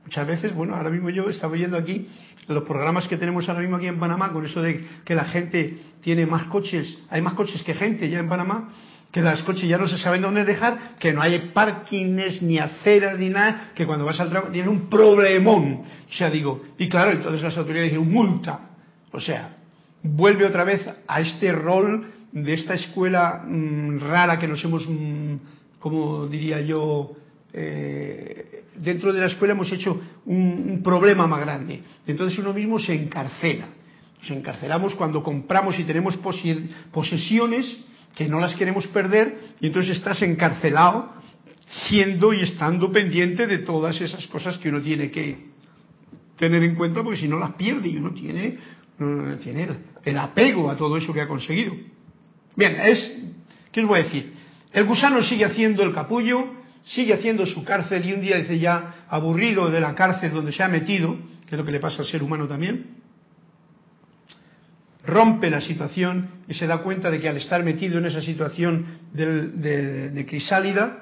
S1: Muchas veces, bueno, ahora mismo yo estaba viendo aquí los programas que tenemos ahora mismo aquí en Panamá, con eso de que la gente tiene más coches, hay más coches que gente ya en Panamá, que las coches ya no se saben dónde dejar, que no hay parkings ni aceras ni nada, que cuando vas al trabajo tienen un problemón. O sea, digo, y claro, entonces las autoridades dicen multa. O sea, vuelve otra vez a este rol de esta escuela mm, rara que nos hemos, mm, como diría yo, eh, dentro de la escuela hemos hecho un, problema más grande. Entonces uno mismo se encarcela. Nos encarcelamos cuando compramos y tenemos posesiones que no las queremos perder y entonces estás encarcelado siendo y estando pendiente de todas esas cosas que uno tiene que tener en cuenta porque si no las pierde y uno tiene, tiene el apego a todo eso que ha conseguido. Bien, es, ¿qué os voy a decir? El gusano sigue haciendo el capullo, sigue haciendo su cárcel y un día dice ya aburrido de la cárcel donde se ha metido, que es lo que le pasa al ser humano también, rompe la situación y se da cuenta de que al estar metido en esa situación de, crisálida,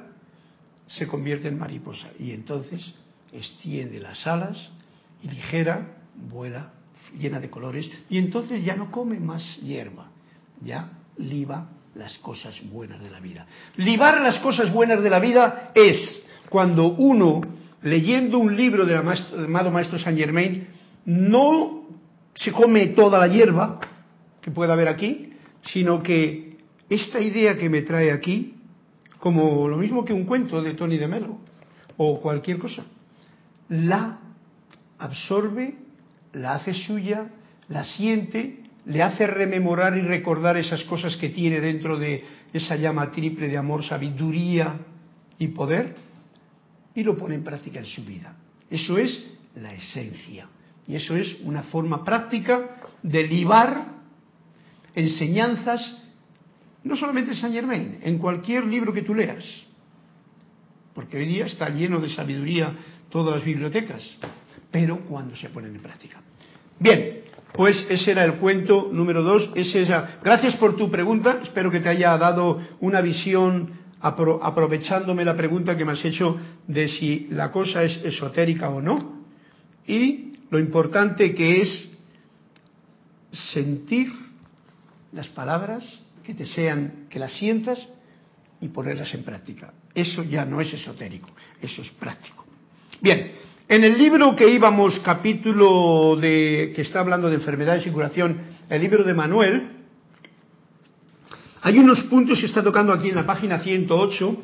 S1: se convierte en mariposa. Y entonces extiende las alas y ligera vuela llena de colores, y entonces ya no come más hierba, ya liba las cosas buenas de la vida. Libar las cosas buenas de la vida es cuando uno, leyendo un libro del amado Maestro Saint Germain, no se come toda la hierba que pueda haber aquí, sino que esta idea que me trae aquí, como lo mismo que un cuento de Tony de Melo o cualquier cosa, la absorbe, la hace suya, la siente le hace rememorar y recordar esas cosas que tiene dentro de esa llama triple de amor, sabiduría y poder, y lo pone en práctica en su vida. Eso es la esencia. Y eso es una forma práctica de libar enseñanzas, no solamente en Saint Germain, en cualquier libro que tú leas. Porque hoy día está lleno de sabiduría todas las bibliotecas, pero cuando se ponen en práctica. Bien, pues ese era el cuento número dos. Es esa. Gracias por tu pregunta. Espero que te haya dado una visión aprovechándome la pregunta que me has hecho de si la cosa es esotérica o no. Y lo importante que es sentir las palabras que te sean, que las sientas y ponerlas en práctica. Eso ya no es esotérico, eso es práctico. Bien, en el libro que íbamos, capítulo de que está hablando de enfermedades y curación, el libro de Manuel, hay unos puntos que está tocando aquí en la página 108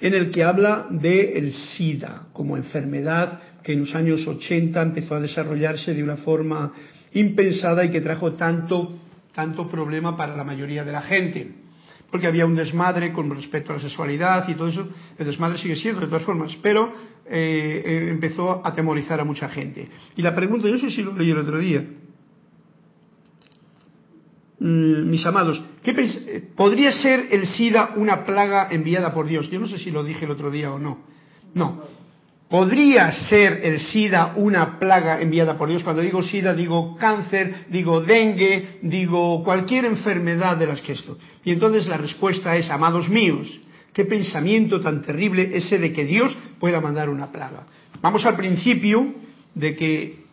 S1: en el que habla del SIDA como enfermedad que en los años 80 empezó a desarrollarse de una forma impensada y que trajo tanto tanto problema para la mayoría de la gente porque había un desmadre con respecto a la sexualidad y todo eso. El desmadre sigue siendo de todas formas, pero eh, eh, empezó a atemorizar a mucha gente. Y la pregunta, yo no sé si lo leí el otro día, mm, mis amados, ¿qué ¿podría ser el SIDA una plaga enviada por Dios? Yo no sé si lo dije el otro día o no. No, ¿Podría ser el SIDA una plaga enviada por Dios? Cuando digo SIDA digo cáncer, digo dengue, digo cualquier enfermedad de las que esto. Y entonces la respuesta es, amados míos, qué pensamiento tan terrible ese de que Dios pueda mandar una plaga. Vamos al principio de que,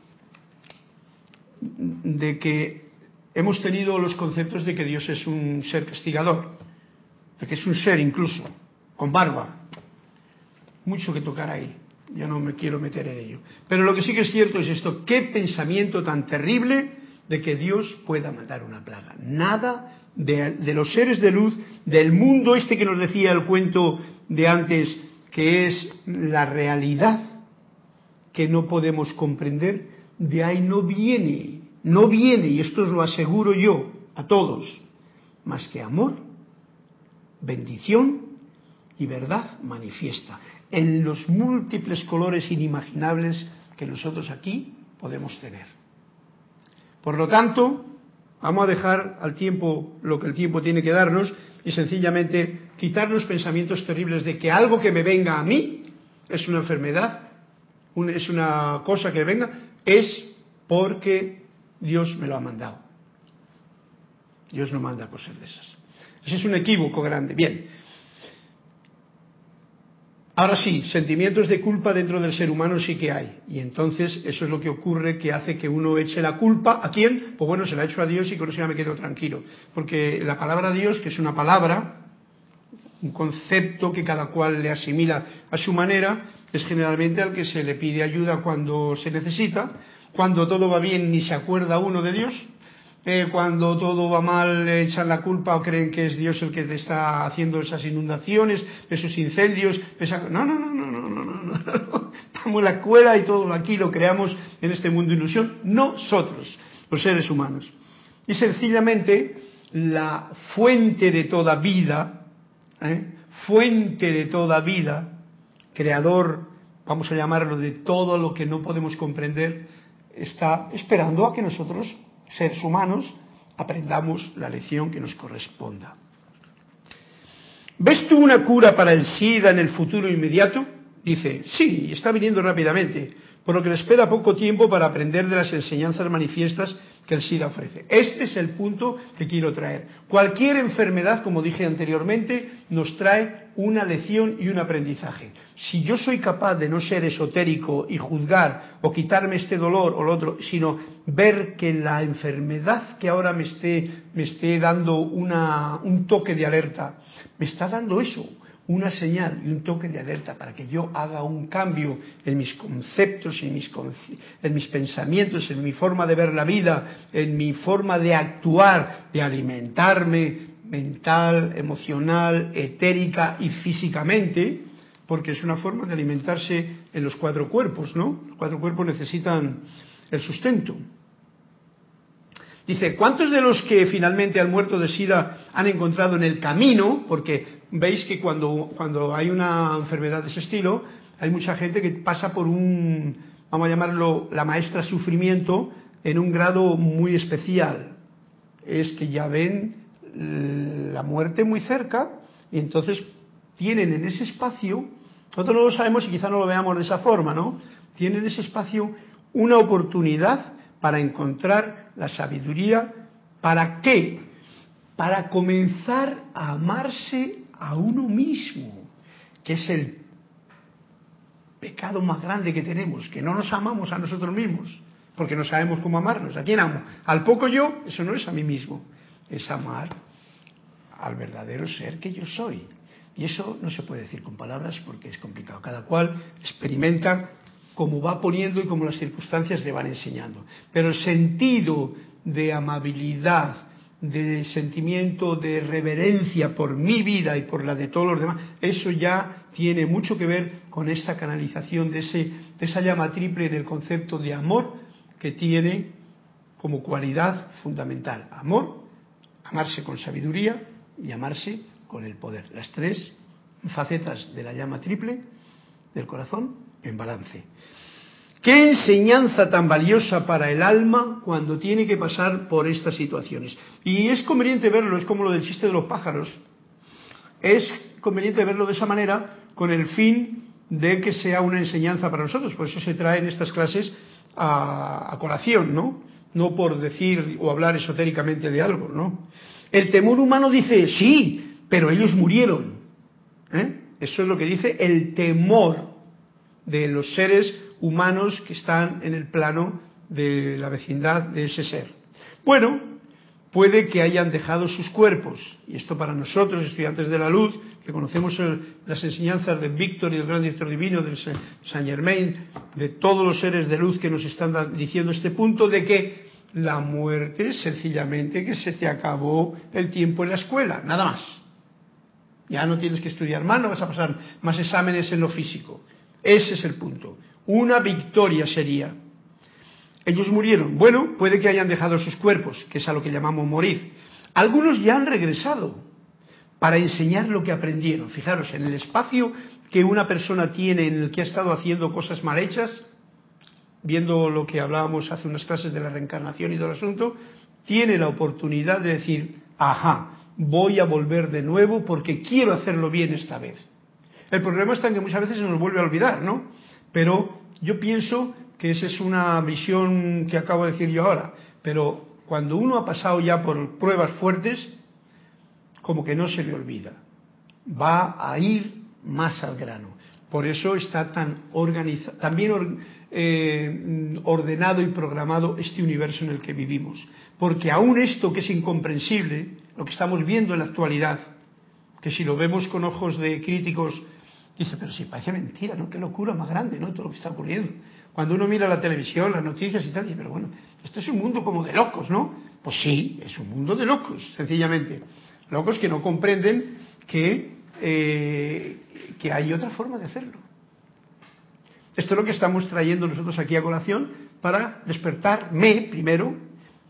S1: de que hemos tenido los conceptos de que Dios es un ser castigador, de que es un ser incluso, con barba. Mucho que tocar ahí yo no me quiero meter en ello. Pero lo que sí que es cierto es esto, qué pensamiento tan terrible de que Dios pueda mandar una plaga. Nada de, los seres de luz, del mundo este que nos decía el cuento de antes, que es la realidad que no podemos comprender, de ahí no viene, no viene, y esto os lo aseguro yo a todos, más que amor, bendición y verdad manifiesta en los múltiples colores inimaginables que nosotros aquí podemos tener. Por lo tanto, vamos a dejar al tiempo lo que el tiempo tiene que darnos y sencillamente quitarnos pensamientos terribles de que algo que me venga a mí es una enfermedad, es una cosa que venga, es porque Dios me lo ha mandado. Dios no manda cosas de esas. Ese es un equívoco grande. Bien, Ahora sí, sentimientos de culpa dentro del ser humano sí que hay. Y entonces eso es lo que ocurre que hace que uno eche la culpa. ¿A quién? Pues bueno, se la echo a Dios y con eso ya me quedo tranquilo. Porque la palabra Dios, que es una palabra, un concepto que cada cual le asimila a su manera, es generalmente al que se le pide ayuda cuando se necesita. Cuando todo va bien ni se acuerda uno de Dios eh, cuando todo va mal le echan la culpa o creen que es Dios el que te está haciendo esas inundaciones, esos incendios. No, no, no, no, no, no, no, no. Estamos en la escuela y todo aquí lo creamos en este mundo de ilusión, nosotros, los seres humanos. Y sencillamente la fuente de toda vida, ¿eh? fuente de toda vida, creador, vamos a llamarlo, de todo lo que no podemos comprender, está esperando a que nosotros seres humanos, aprendamos la lección que nos corresponda. ¿Ves tú una cura para el SIDA en el futuro inmediato? Dice, sí, está viniendo rápidamente, por lo que le espera poco tiempo para aprender de las enseñanzas manifiestas que el SIDA ofrece. Este es el punto que quiero traer. Cualquier enfermedad, como dije anteriormente, nos trae una lección y un aprendizaje. Si yo soy capaz de no ser esotérico y juzgar o quitarme este dolor o lo otro, sino ver que la enfermedad que ahora me esté, me esté dando un toque de alerta, me está dando eso, una señal y un toque de alerta para que yo haga un cambio en mis conceptos, en mis, en mis pensamientos, en mi forma de ver la vida, en mi forma de actuar, de alimentarme mental, emocional, etérica y físicamente, porque es una forma de alimentarse en los cuatro cuerpos, ¿no? Los cuatro cuerpos necesitan el sustento. Dice, ¿cuántos de los que finalmente han muerto de SIDA han encontrado en el camino? Porque veis que cuando, cuando hay una enfermedad de ese estilo, hay mucha gente que pasa por un, vamos a llamarlo, la maestra sufrimiento en un grado muy especial. Es que ya ven la muerte muy cerca y entonces tienen en ese espacio, nosotros no lo sabemos y quizá no lo veamos de esa forma, ¿no? Tienen en ese espacio una oportunidad para encontrar la sabiduría. ¿Para qué? Para comenzar a amarse a uno mismo, que es el pecado más grande que tenemos, que no nos amamos a nosotros mismos, porque no sabemos cómo amarnos. ¿A quién amo? Al poco yo, eso no es a mí mismo, es amar al verdadero ser que yo soy. Y eso no se puede decir con palabras porque es complicado. Cada cual experimenta como va poniendo y como las circunstancias le van enseñando. Pero el sentido de amabilidad, de sentimiento de reverencia por mi vida y por la de todos los demás, eso ya tiene mucho que ver con esta canalización de, ese, de esa llama triple en el concepto de amor que tiene como cualidad fundamental. Amor, amarse con sabiduría y amarse con el poder. Las tres facetas de la llama triple del corazón en balance. Qué enseñanza tan valiosa para el alma cuando tiene que pasar por estas situaciones. Y es conveniente verlo, es como lo del chiste de los pájaros. Es conveniente verlo de esa manera con el fin de que sea una enseñanza para nosotros. Por eso se traen estas clases a, colación, ¿no? No por decir o hablar esotéricamente de algo, ¿no? El temor humano dice, sí, pero ellos murieron. ¿eh? Eso es lo que dice el temor de los seres humanos que están en el plano de la vecindad de ese ser. Bueno, puede que hayan dejado sus cuerpos, y esto para nosotros, estudiantes de la luz, que conocemos las enseñanzas de Víctor y del gran director divino, de Saint Germain, de todos los seres de luz que nos están diciendo este punto, de que la muerte es sencillamente que se te acabó el tiempo en la escuela, nada más. Ya no tienes que estudiar más, no vas a pasar más exámenes en lo físico. Ese es el punto. Una victoria sería. Ellos murieron. Bueno, puede que hayan dejado sus cuerpos, que es a lo que llamamos morir. Algunos ya han regresado para enseñar lo que aprendieron. Fijaros, en el espacio que una persona tiene en el que ha estado haciendo cosas mal hechas, viendo lo que hablábamos hace unas clases de la reencarnación y todo el asunto, tiene la oportunidad de decir, ajá, voy a volver de nuevo porque quiero hacerlo bien esta vez. El problema está en que muchas veces se nos vuelve a olvidar, ¿no? Pero yo pienso que esa es una visión que acabo de decir yo ahora. Pero cuando uno ha pasado ya por pruebas fuertes, como que no se le olvida. Va a ir más al grano. Por eso está tan organizado, también eh, ordenado y programado este universo en el que vivimos. Porque aún esto que es incomprensible, lo que estamos viendo en la actualidad, que si lo vemos con ojos de críticos Dice, pero si parece mentira, ¿no? Qué locura más grande, ¿no? Todo lo que está ocurriendo. Cuando uno mira la televisión, las noticias y tal, dice, pero bueno, esto es un mundo como de locos, ¿no? Pues sí, es un mundo de locos, sencillamente. Locos que no comprenden que, eh, que hay otra forma de hacerlo. Esto es lo que estamos trayendo nosotros aquí a colación para despertarme primero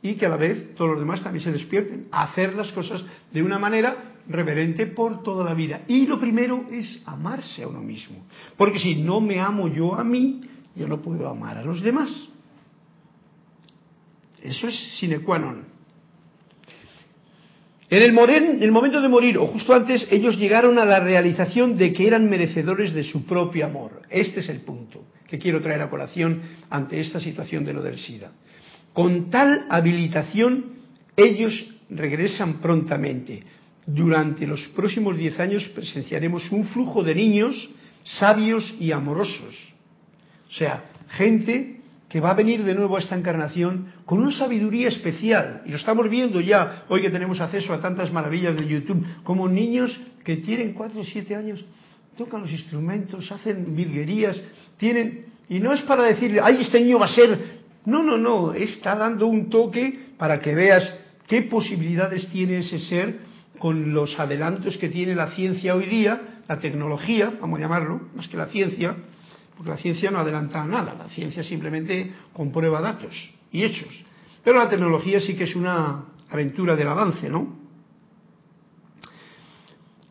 S1: y que a la vez todos los demás también se despierten a hacer las cosas de una manera reverente por toda la vida. Y lo primero es amarse a uno mismo. Porque si no me amo yo a mí, yo no puedo amar a los demás. Eso es sine qua non. En el, en el momento de morir, o justo antes, ellos llegaron a la realización de que eran merecedores de su propio amor. Este es el punto que quiero traer a colación ante esta situación de lo del SIDA. Con tal habilitación, ellos regresan prontamente. Durante los próximos diez años presenciaremos un flujo de niños sabios y amorosos. O sea, gente que va a venir de nuevo a esta encarnación con una sabiduría especial. Y lo estamos viendo ya, hoy que tenemos acceso a tantas maravillas de YouTube, como niños que tienen cuatro o siete años, tocan los instrumentos, hacen virguerías, tienen... Y no es para decirle, ay, este niño va a ser... No, no, no, está dando un toque para que veas qué posibilidades tiene ese ser con los adelantos que tiene la ciencia hoy día, la tecnología, vamos a llamarlo, más que la ciencia, porque la ciencia no adelanta nada, la ciencia simplemente comprueba datos y hechos. Pero la tecnología sí que es una aventura del avance, ¿no?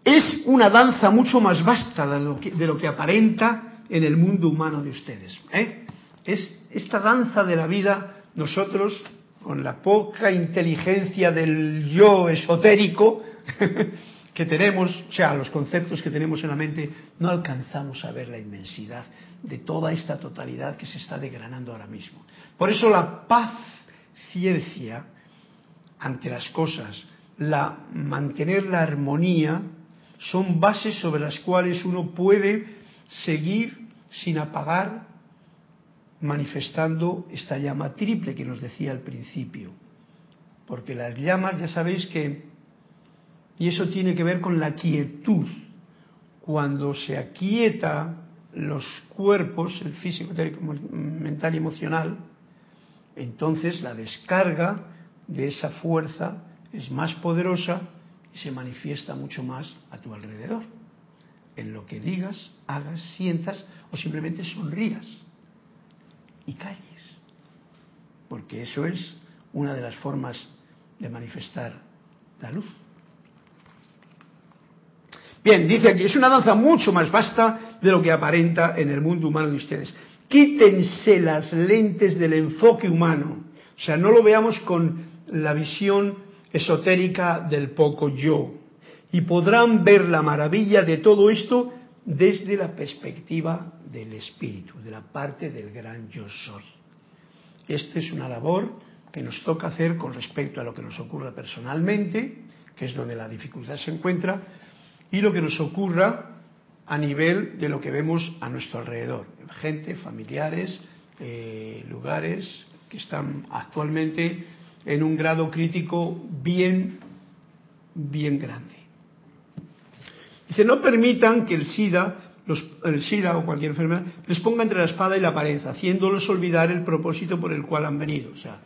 S1: Es una danza mucho más vasta de lo que, aparenta en el mundo humano de ustedes. ¿eh? Es esta danza de la vida, nosotros, con la poca inteligencia del yo esotérico, que tenemos, o sea, los conceptos que tenemos en la mente, no alcanzamos a ver la inmensidad de toda esta totalidad que se está degranando ahora mismo. Por eso la paz, ciencia ante las cosas, la mantener la armonía, son bases sobre las cuales uno puede seguir sin apagar, manifestando esta llama triple que nos decía al principio. Porque las llamas, ya sabéis que, y eso tiene que ver con la quietud, cuando se aquieta los cuerpos, el físico, mental y emocional, entonces la descarga de esa fuerza es más poderosa y se manifiesta mucho más a tu alrededor. En lo que digas, hagas, sientas o simplemente sonrías y calles. Porque eso es una de las formas de manifestar la luz. Bien, dice aquí, es una danza mucho más vasta de lo que aparenta en el mundo humano de ustedes. Quítense las lentes del enfoque humano. O sea, no lo veamos con la visión esotérica del poco yo. Y podrán ver la maravilla de todo esto desde la perspectiva del espíritu, de la parte del gran yo soy. Esta es una labor que nos toca hacer con respecto a lo que nos ocurre personalmente, que es donde la dificultad se encuentra, y lo que nos ocurra a nivel de lo que vemos a nuestro alrededor. Gente, familiares, eh, lugares que están actualmente en un grado crítico bien, bien grande. Dice, no permitan que el SIDA, los, el SIDA o cualquier enfermedad, les ponga entre la espada y la pared, haciéndolos olvidar el propósito por el cual han venido. O sea,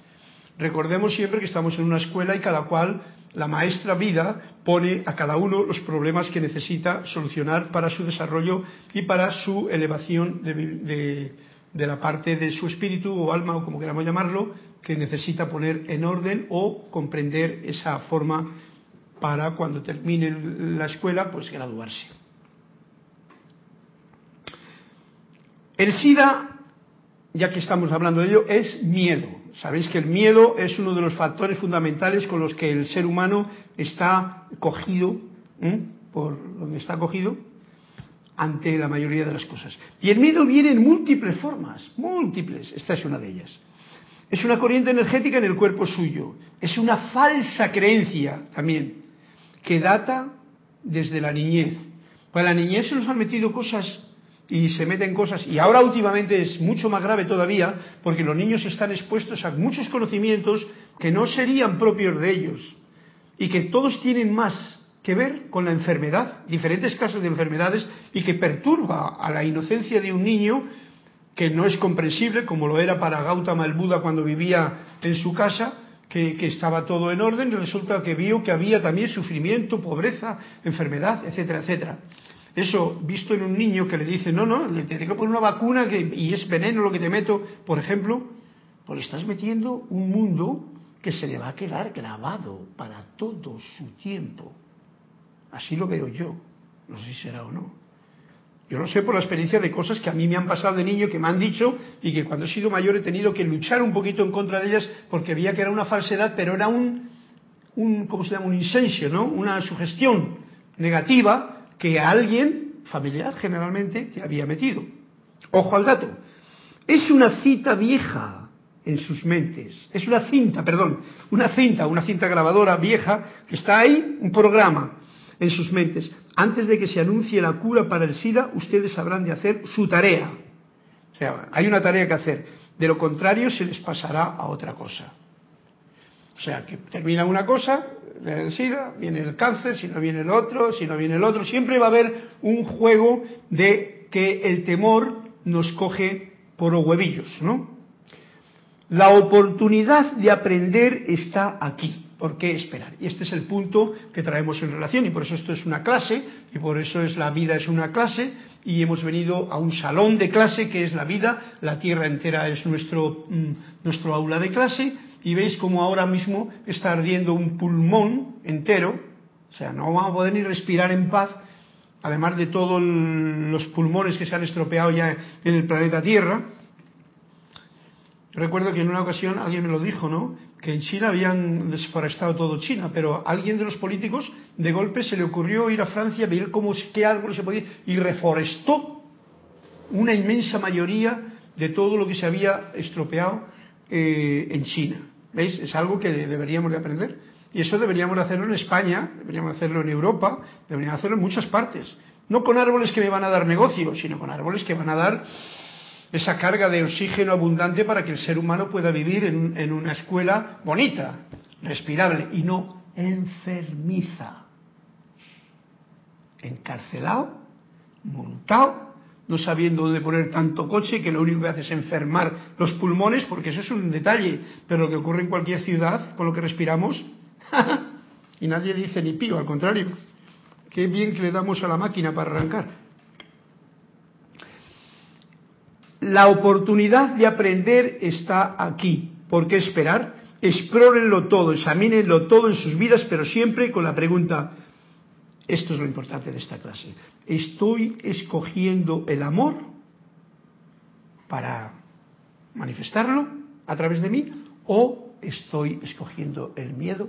S1: recordemos siempre que estamos en una escuela y cada cual la maestra vida pone a cada uno los problemas que necesita solucionar para su desarrollo y para su elevación de, la parte de su espíritu o alma o como queramos llamarlo, que necesita poner en orden o comprender esa forma para cuando termine la escuela, pues graduarse. El SIDA, ya que estamos hablando de ello, es miedo. Sabéis que el miedo es uno de los factores fundamentales con los que el ser humano está cogido, por donde está cogido, ante la mayoría de las cosas. Y el miedo viene en múltiples formas, múltiples. Esta es una de ellas. Es una corriente energética en el cuerpo suyo. Es una falsa creencia también, que data desde la niñez. Para la niñez se nos han metido cosas y se meten cosas, y ahora últimamente es mucho más grave todavía, porque los niños están expuestos a muchos conocimientos que no serían propios de ellos, y que todos tienen más que ver con la enfermedad, diferentes casos de enfermedades, y que perturba a la inocencia de un niño que no es comprensible, como lo era para Gautama el Buda cuando vivía en su casa, que, que, estaba todo en orden y resulta que vio que había también sufrimiento, pobreza, enfermedad, etcétera, etcétera. Eso, visto en un niño que le dice, no, no, le tengo que poner una vacuna que, y es veneno lo que te meto, por ejemplo, pues le estás metiendo un mundo que se le va a quedar grabado para todo su tiempo. Así lo veo yo. No sé si será o no. Yo lo sé por la experiencia de cosas que a mí me han pasado de niño, que me han dicho y que cuando he sido mayor he tenido que luchar un poquito en contra de ellas porque veía que era una falsedad, pero era un, un ¿cómo se llama? Un insensio, ¿no? Una sugestión negativa que alguien, familiar generalmente, te había metido. Ojo al dato. Es una cita vieja en sus mentes. Es una cinta, perdón, una cinta, una cinta grabadora vieja que está ahí, un programa en sus mentes. Antes de que se anuncie la cura para el SIDA, ustedes habrán de hacer su tarea. O sea, hay una tarea que hacer. De lo contrario, se les pasará a otra cosa. O sea, que termina una cosa, el SIDA, viene el cáncer, si no viene el otro, si no viene el otro. Siempre va a haber un juego de que el temor nos coge por los huevillos, ¿no? La oportunidad de aprender está aquí. ¿Por qué esperar? Y este es el punto que traemos en relación y por eso esto es una clase y por eso es la vida es una clase y hemos venido a un salón de clase que es la vida, la tierra entera es nuestro, mm, nuestro aula de clase y veis como ahora mismo está ardiendo un pulmón entero, o sea, no vamos a poder ni respirar en paz, además de todos los pulmones que se han estropeado ya en el planeta Tierra. Recuerdo que en una ocasión alguien me lo dijo, ¿no? Que en China habían desforestado todo China, pero a alguien de los políticos de golpe se le ocurrió ir a Francia, ver cómo, qué árbol se podía, y reforestó una inmensa mayoría de todo lo que se había estropeado eh, en China. ¿Veis? Es algo que deberíamos de aprender. Y eso deberíamos de hacerlo en España, deberíamos hacerlo en Europa, deberíamos hacerlo en muchas partes. No con árboles que me van a dar negocio, sino con árboles que van a dar esa carga de oxígeno abundante para que el ser humano pueda vivir en, una escuela bonita, respirable y no enfermiza. Encarcelado, multado, no sabiendo dónde poner tanto coche que lo único que hace es enfermar los pulmones, porque eso es un detalle, pero lo que ocurre en cualquier ciudad con lo que respiramos, y nadie dice ni pío, al contrario, qué bien que le damos a la máquina para arrancar. La oportunidad de aprender está aquí. ¿Por qué esperar? Explórenlo todo, examínenlo todo en sus vidas, pero siempre con la pregunta, esto es lo importante de esta clase, ¿estoy escogiendo el amor para manifestarlo a través de mí o estoy escogiendo el miedo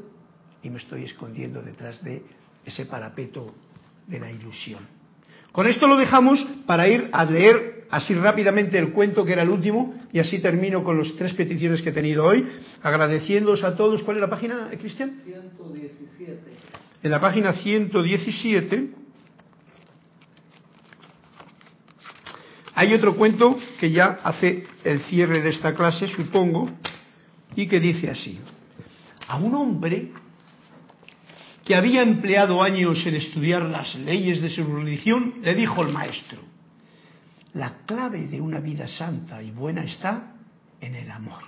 S1: y me estoy escondiendo detrás de ese parapeto de la ilusión? Con esto lo dejamos para ir a leer así rápidamente el cuento que era el último y así termino con las tres peticiones que he tenido hoy, agradeciéndoos a todos. ¿Cuál es la página, Cristian? 117. En la página 117 hay otro cuento que ya hace el cierre de esta clase, supongo, y que dice así. A un hombre que había empleado años en estudiar las leyes de su religión, le dijo el maestro, la clave de una vida santa y buena está en el amor.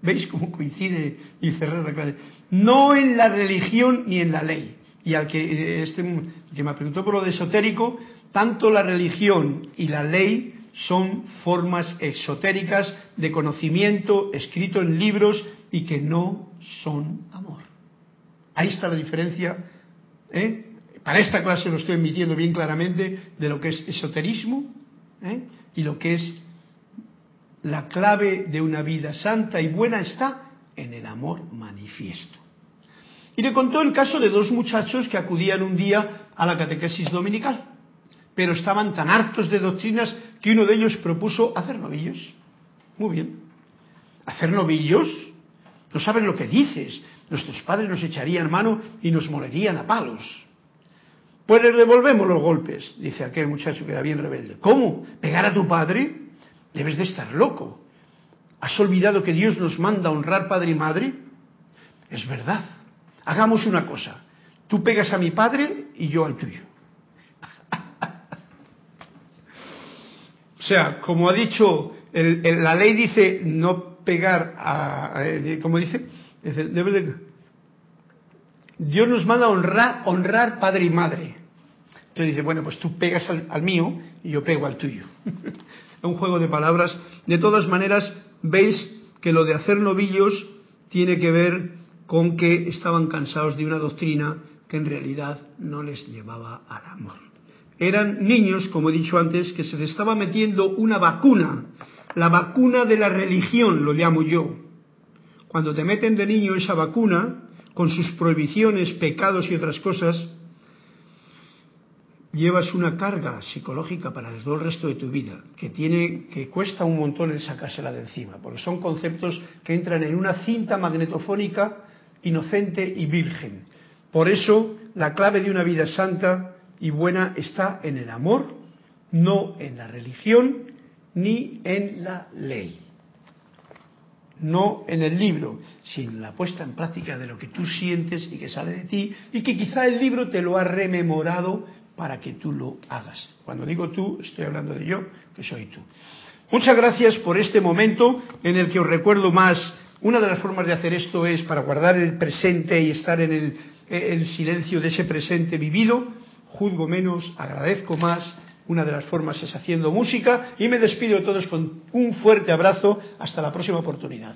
S1: ¿Veis cómo coincide y cerrar la clave? No en la religión ni en la ley. Y al que, eh, este, me preguntó por lo de esotérico, tanto la religión y la ley son formas esotéricas de conocimiento escrito en libros y que no son amor. Ahí está la diferencia. ¿eh? Para esta clase lo estoy emitiendo bien claramente de lo que es esoterismo ¿eh? y lo que es la clave de una vida santa y buena está en el amor manifiesto. Y le contó el caso de dos muchachos que acudían un día a la catequesis dominical, pero estaban tan hartos de doctrinas que uno de ellos propuso hacer novillos. Muy bien. ¿Hacer novillos? No sabes lo que dices. Nuestros padres nos echarían mano y nos molerían a palos. Pues les devolvemos los golpes, dice aquel muchacho que era bien rebelde. ¿Cómo? ¿Pegar a tu padre? Debes de estar loco. ¿Has olvidado que Dios nos manda a honrar padre y madre? Es verdad. Hagamos una cosa. Tú pegas a mi padre y yo al tuyo. o sea, como ha dicho, la ley dice no pegar a... ¿Cómo dice? Dios nos manda a honrar, honrar padre y madre. Entonces dice, bueno, pues tú pegas al, mío y yo pego al tuyo. es un juego de palabras. De todas maneras, veis que lo de hacer novillos tiene que ver con que estaban cansados de una doctrina que en realidad no les llevaba al amor. Eran niños, como he dicho antes, que se les estaba metiendo una vacuna, la vacuna de la religión, lo llamo yo. Cuando te meten de niño esa vacuna, con sus prohibiciones, pecados y otras cosas, llevas una carga psicológica para todo el resto de tu vida que tiene que cuesta un montón el sacársela de encima, porque son conceptos que entran en una cinta magnetofónica inocente y virgen. Por eso la clave de una vida santa y buena está en el amor, no en la religión ni en la ley. No en el libro, sino en la puesta en práctica de lo que tú sientes y que sale de ti y que quizá el libro te lo ha rememorado para que tú lo hagas. Cuando digo tú, estoy hablando de yo, que soy tú. Muchas gracias por este momento en el que os recuerdo más. Una de las formas de hacer esto es para guardar el presente y estar en el, silencio de ese presente vivido. Juzgo menos, agradezco más. Una de las formas es haciendo música y me despido de todos con un fuerte abrazo. Hasta la próxima oportunidad.